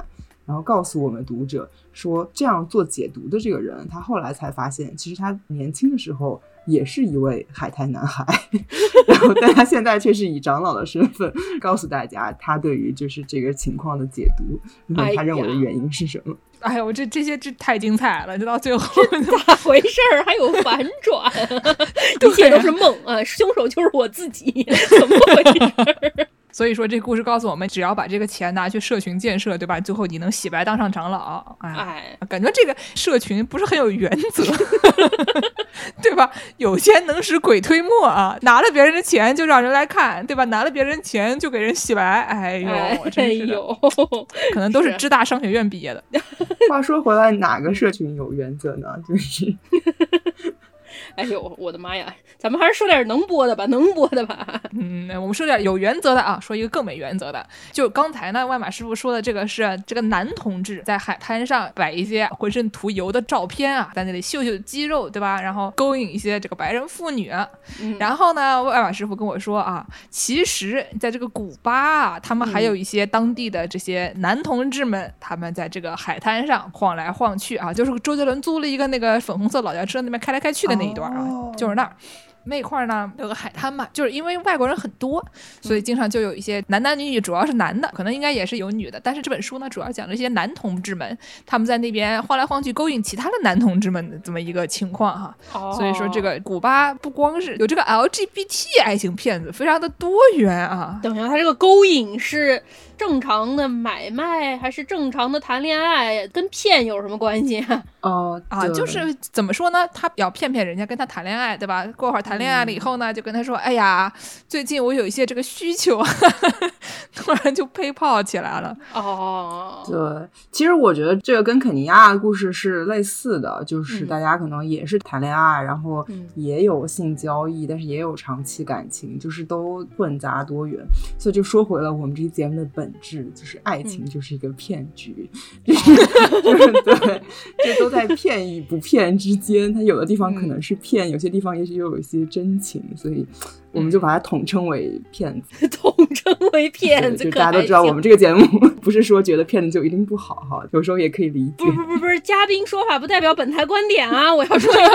然后告诉我们读者说，这样做解读的这个人，他后来才发现，其实他年轻的时候也是一位海滩男孩。然后，但他现在却是以长老的身份告诉大家，他对于就是这个情况的解读，他认为的原因是什么？哎呀，我这这些这太精彩了！这到最后咋回事儿？还有反转？一切都是梦啊！凶手就是我自己，怎么回事？所以说，这故事告诉我们，只要把这个钱拿去社群建设，对吧？最后你能洗白当上长老，哎，感觉这个社群不是很有原则，对吧？有钱能使鬼推磨啊！拿了别人的钱就让人来看，对吧？拿了别人钱就给人洗白，哎呦，真是的，可能都是知大商学院毕业的。话说回来，哪个社群有原则呢？就是。哎呦，我的妈呀！咱们还是说点能播的吧，能播的吧。嗯，我们说点有原则的啊，说一个更没原则的。就刚才呢，外马师傅说的这个是这个男同志在海滩上摆一些浑身涂油的照片啊，在那里秀秀肌肉，对吧？然后勾引一些这个白人妇女。然后呢，外马师傅跟我说啊，其实在这个古巴啊，他们还有一些当地的这些男同志们，他们在这个海滩上晃来晃去啊，就是周杰伦租了一个那个粉红色老轿车那边开来开去的那一段啊，就是那儿。那块儿呢有个海滩嘛，就是因为外国人很多，所以经常就有一些男男女女，主要是男的，可能应该也是有女的。但是这本书呢，主要讲这些男同志们他们在那边晃来晃去，勾引其他的男同志们的这么一个情况哈。所以说这个古巴不光是有这个 LGBT 爱情骗子，非常的多元啊。等一下，他这个勾引是。正常的买卖还是正常的谈恋爱，跟骗有什么关系啊？哦啊，就是怎么说呢？他要骗骗人家，跟他谈恋爱，对吧？过会儿谈恋爱了以后呢，就跟他说：“哎呀，最近我有一些这个需求。”突然就配炮起来了。哦，对，其实我觉得这个跟肯尼亚的故事是类似的，就是大家可能也是谈恋爱，然后也有性交易，但是也有长期感情，就是都混杂多元。所以就说回了我们这期节目的本。本质就是爱情就是一个骗局，就 是对，这都在骗与不骗之间。它有的地方可能是骗，有些地方也许又有一些真情，所以。我们就把它统称为骗子，统称为骗子，就大家都知道我们这个节目 不是说觉得骗子就一定不好哈，有时候也可以理解。不不不不是，嘉宾说法不代表本台观点啊！我要说一下，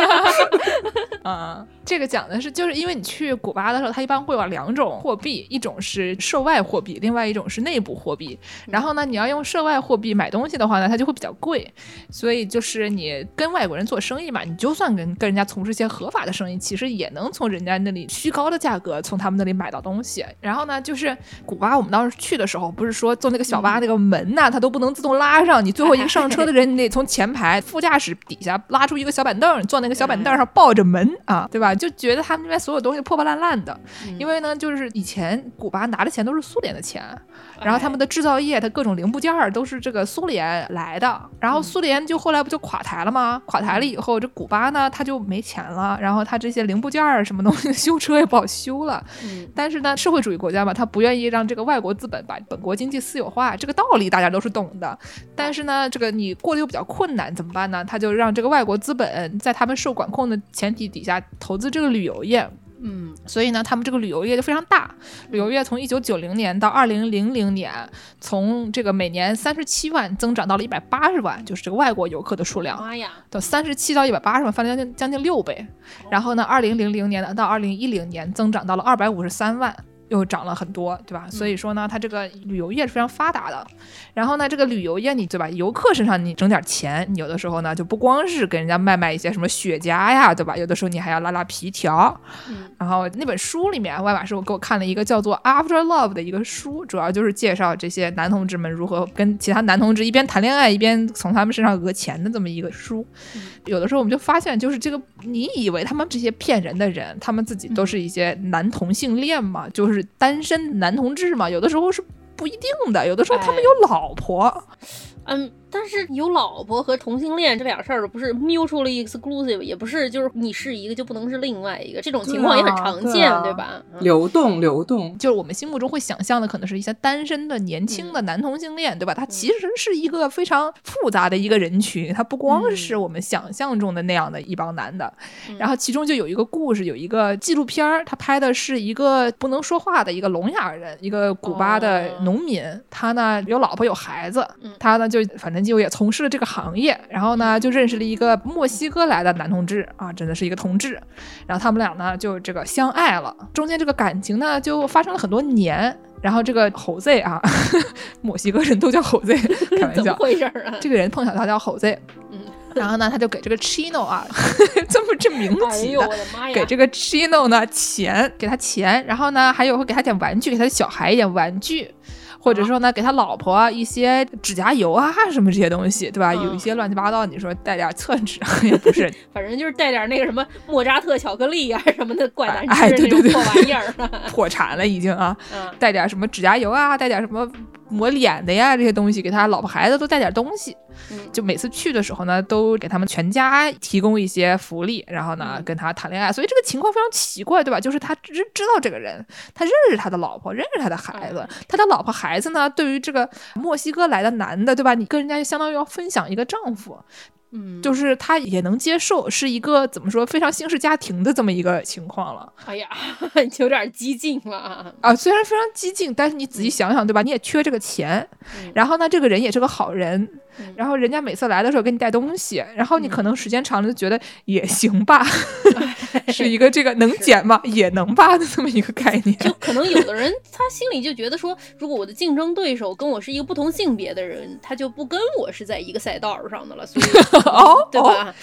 啊，这个讲的是，就是因为你去古巴的时候，它一般会有两种货币，一种是涉外货币，另外一种是内部货币。然后呢，你要用涉外货币买东西的话呢，它就会比较贵。所以就是你跟外国人做生意嘛，你就算跟跟人家从事一些合法的生意，其实也能从人家那里虚高的价。价格从他们那里买到东西，然后呢，就是古巴，我们当时去的时候，不是说坐那个小巴那个门呐，它都不能自动拉上，你最后一个上车的人，你得从前排副驾驶底下拉出一个小板凳，坐那个小板凳上抱着门啊，对吧？就觉得他们那边所有东西破破烂烂的，因为呢，就是以前古巴拿的钱都是苏联的钱，然后他们的制造业，它各种零部件都是这个苏联来的，然后苏联就后来不就垮台了吗？垮台了以后，这古巴呢，他就没钱了，然后他这些零部件什么东西 修车也不好修。修了，但是呢，社会主义国家嘛，他不愿意让这个外国资本把本国经济私有化，这个道理大家都是懂的。但是呢，这个你过得又比较困难，怎么办呢？他就让这个外国资本在他们受管控的前提底下投资这个旅游业。嗯，所以呢，他们这个旅游业就非常大。旅游业从一九九零年到二零零零年，从这个每年三十七万增长到了一百八十万，就是这个外国游客的数量。妈呀，到三十七到一百八十万，翻了将近将近六倍。然后呢，二零零零年到二零一零年增长到了二百五十三万。又涨了很多，对吧？所以说呢，它这个旅游业是非常发达的。然后呢，这个旅游业你对吧？游客身上你整点钱，你有的时候呢就不光是给人家卖卖一些什么雪茄呀，对吧？有的时候你还要拉拉皮条。嗯。然后那本书里面，外马师傅给我看了一个叫做《After Love》的一个书，主要就是介绍这些男同志们如何跟其他男同志一边谈恋爱一边从他们身上讹钱的这么一个书。有的时候我们就发现，就是这个你以为他们这些骗人的人，他们自己都是一些男同性恋嘛，就是。单身男同志嘛，有的时候是不一定的，有的时候他们有老婆，嗯。但是有老婆和同性恋这俩事儿不是 mutually exclusive，也不是就是你是一个就不能是另外一个，这种情况也很常见，对吧？流动流动，就是我们心目中会想象的，可能是一些单身的年轻的男同性恋，对吧？他其实是一个非常复杂的一个人群，他不光是我们想象中的那样的一帮男的。然后其中就有一个故事，有一个纪录片儿，他拍的是一个不能说话的一个聋哑人，一个古巴的农民，他呢有老婆有孩子，他呢就反正。就也从事了这个行业，然后呢，就认识了一个墨西哥来的男同志啊，真的是一个同志。然后他们俩呢，就这个相爱了，中间这个感情呢，就发生了很多年。然后这个猴子啊，墨西哥人都叫猴子，开玩笑，怎么回事啊？这个人碰巧他叫猴子，嗯，然后呢，他就给这个 Chino 啊，这么这名字起的，给这个 Chino 呢钱，给他钱，然后呢，还有会给他点玩具，给他的小孩一点玩具。或者说呢，给他老婆一些指甲油啊，什么这些东西，对吧？有一些乱七八糟，你说带点厕纸也不是，反正就是带点那个什么莫扎特巧克力啊什么的怪难吃的破玩意儿，破产了已经啊。带点什么指甲油啊，带点什么抹脸的呀这些东西，给他老婆孩子都带点东西。就每次去的时候呢，都给他们全家提供一些福利，然后呢跟他谈恋爱。所以这个情况非常奇怪，对吧？就是他知知道这个人，他认识他的老婆，认识他的孩子，他的老婆孩子呢，对于这个墨西哥来的男的，对吧？你跟人家相当于要分享一个丈夫。嗯，就是他也能接受，是一个怎么说非常新式家庭的这么一个情况了。哎呀，有点激进了啊！虽然非常激进，但是你仔细想想，对吧？你也缺这个钱，然后呢，这个人也是个好人，然后人家每次来的时候给你带东西，然后你可能时间长了就觉得也行吧，是一个这个能减吗？也能吧的这么一个概念。就可能有的人他心里就觉得说，如果我的竞争对手跟我是一个不同性别的人，他就不跟我是在一个赛道上的了，所以。哦，对吧？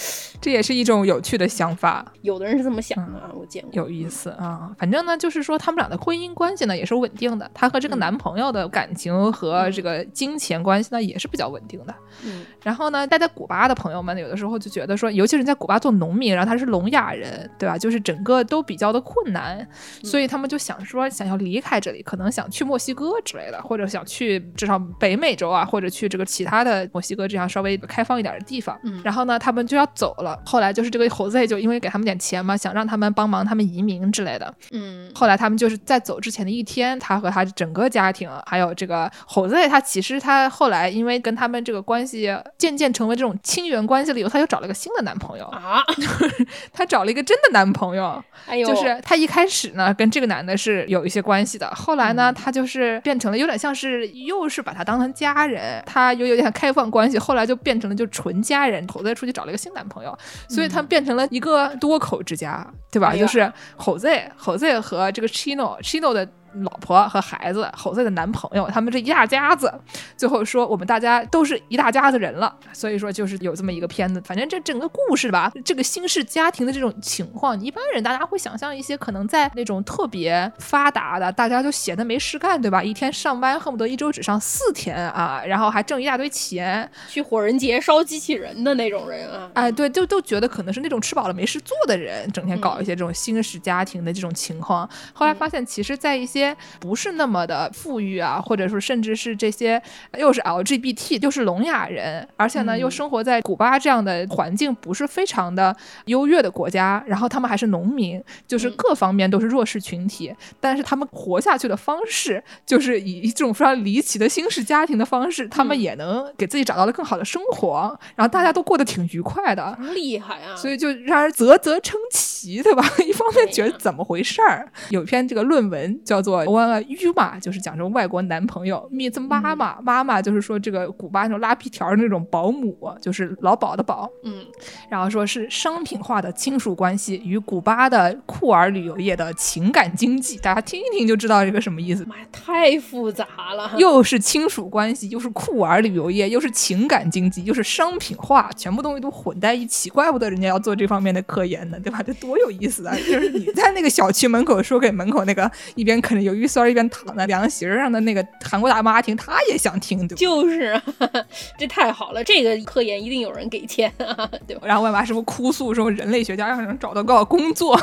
这也是一种有趣的想法。有的人是这么想的，我见过。有意思啊，反正呢，就是说他们俩的婚姻关系呢也是稳定的。她和这个男朋友的感情和这个金钱关系呢也是比较稳定的。嗯。然后呢，待在古巴的朋友们有的时候就觉得说，尤其是在古巴做农民，然后他是聋哑人，对吧？就是整个都比较的困难，所以他们就想说想要离开这里，可能想去墨西哥之类的，或者想去至少北美洲啊，或者去这个其他的墨西哥这样稍微开放一点的地方。嗯。然后呢，他们就要走了。后来就是这个猴子，就因为给他们点钱嘛，想让他们帮忙他们移民之类的。嗯。后来他们就是在走之前的一天，他和他整个家庭，还有这个猴子，他其实他后来因为跟他们这个关系渐渐成为这种。亲缘关系了以后，她又找了个新的男朋友啊！她找了一个真的男朋友，哎呦，就是她一开始呢跟这个男的是有一些关系的，后来呢她就是变成了有点像是又是把他当成家人，她又有点开放关系，后来就变成了就纯家人。猴子出去找了一个新男朋友，所以他们变成了一个多口之家，对吧？就是猴子，猴子和这个 Chino，Chino 的。老婆和孩子，猴子的男朋友，他们这一大家子，最后说我们大家都是一大家子人了，所以说就是有这么一个片子。反正这整个故事吧，这个新式家庭的这种情况，一般人大家会想象一些可能在那种特别发达的，大家就闲的没事干，对吧？一天上班恨不得一周只上四天啊，然后还挣一大堆钱，去火人节烧机器人的那种人啊，哎，对，就都觉得可能是那种吃饱了没事做的人，整天搞一些这种新式家庭的这种情况。后来发现，其实，在一些不是那么的富裕啊，或者说甚至是这些又是 LGBT，又是聋哑人，而且呢又生活在古巴这样的环境不是非常的优越的国家，然后他们还是农民，就是各方面都是弱势群体，但是他们活下去的方式就是以一种非常离奇的新式家庭的方式，他们也能给自己找到了更好的生活，然后大家都过得挺愉快的，厉害啊！所以就让人啧啧称奇，对吧？一方面觉得怎么回事儿，有一篇这个论文叫做《One》。玉妈就是讲这种外国男朋友，meet 妈妈，妈妈就是说这个古巴那种拉皮条那种保姆，就是劳保的保，嗯，然后说是商品化的亲属关系与古巴的酷儿旅游业的情感经济，大家听一听就知道这个什么意思。妈呀，太复杂了，又是亲属关系，又是酷儿旅游业，又是情感经济，又是商品化，全部东西都混在一起，怪不得人家要做这方面的科研呢，对吧？这多有意思啊！就是你在那个小区门口说给门口那个一边啃着鱿鱼丝儿。边躺在凉席上的那个韩国大妈听，她也想听，对就是，这太好了，这个科研一定有人给钱啊，对吧？然后外妈师傅哭诉说，人类学家要想找到个工作，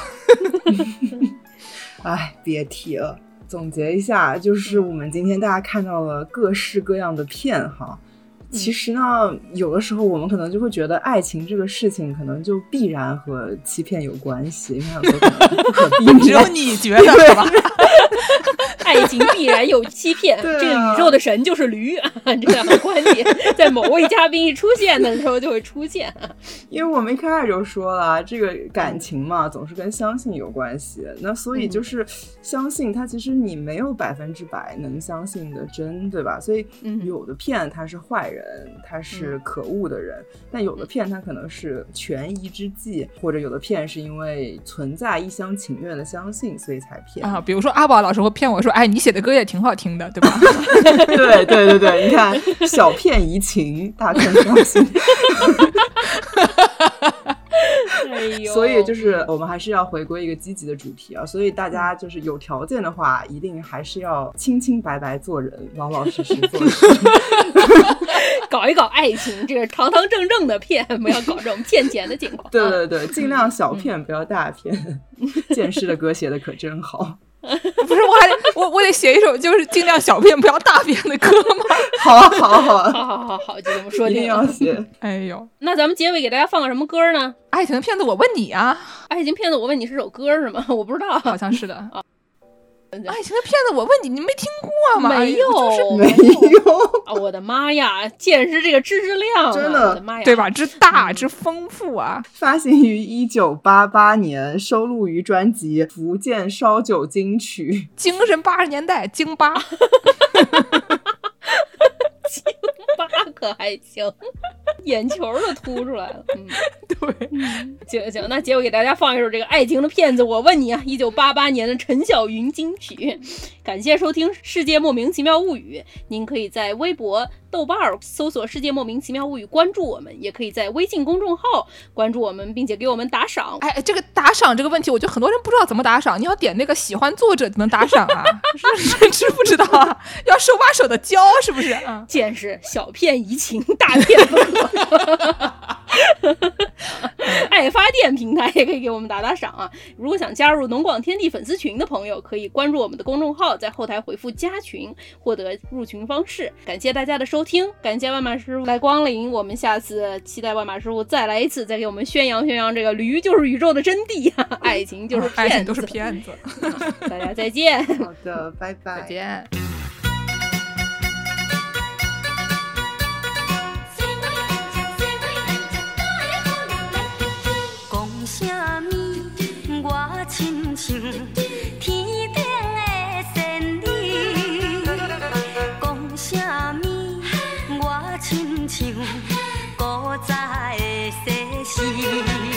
哎，别提了。总结一下，就是我们今天大家看到了各式各样的片哈。其实呢，有的时候我们可能就会觉得爱情这个事情可能就必然和欺骗有关系，因为很多可能不可避免。只有你觉得吧？爱情必然有欺骗，这个宇宙的神就是驴，这样的观点在某位嘉宾一出现的时候就会出现。因为我们一开始就说了，这个感情嘛，总是跟相信有关系。那所以就是相信它，其实你没有百分之百能相信的真，对吧？所以有的骗他是坏人。他是可恶的人，但有的骗他可能是权宜之计，或者有的骗是因为存在一厢情愿的相信，所以才骗啊。比如说阿宝老师会骗我说：“哎，你写的歌也挺好听的，对吧？”对对对对，你看小骗怡情，大骗相 信。所以就是我们还是要回归一个积极的主题啊！所以大家就是有条件的话，一定还是要清清白白做人，老老实实做人，搞一搞爱情，这个堂堂正正的骗，不要搞这种骗钱的情况。对对对，尽量小骗，不要大骗。剑师的歌写的可真好。不是我还我我我得写一首就是尽量小便不要大便的歌吗？好啊好啊好啊好好好好，就这么说一定要写。哎呦，那咱们结尾给大家放个什么歌呢？爱情的骗子，我问你啊！爱情骗子，我问你是首歌是吗？我不知道，好像是的啊。爱情的骗子，我问你，你没听过吗？没有，没有啊。我的妈呀，见识这个知识量，真的，我的妈呀，对吧？之大之丰富啊！发行于一九八八年，收录于专辑《福建烧酒金曲》，精神八十年代，京八。可还行，眼球都凸出来了。嗯，对，行行，那结尾给大家放一首这个爱情的骗子。我问你啊，一九八八年的陈小云金曲。感谢收听《世界莫名其妙物语》，您可以在微博。豆瓣儿搜索“世界莫名其妙物语”，关注我们，也可以在微信公众号关注我们，并且给我们打赏。哎，这个打赏这个问题，我觉得很多人不知道怎么打赏。你要点那个喜欢作者能打赏啊？知不知道啊？要手把手的教，是不是？啊 见识小骗怡情，大骗。爱发电平台也可以给我们打打赏啊！如果想加入农广天地粉丝群的朋友，可以关注我们的公众号，在后台回复“加群”获得入群方式。感谢大家的收听，感谢万马师傅来光临，我们下次期待万马师傅再来一次，再给我们宣扬宣扬这个驴就是宇宙的真谛，爱情就是 爱情都是骗子。大家再见，好的，拜拜，再见。花言巧。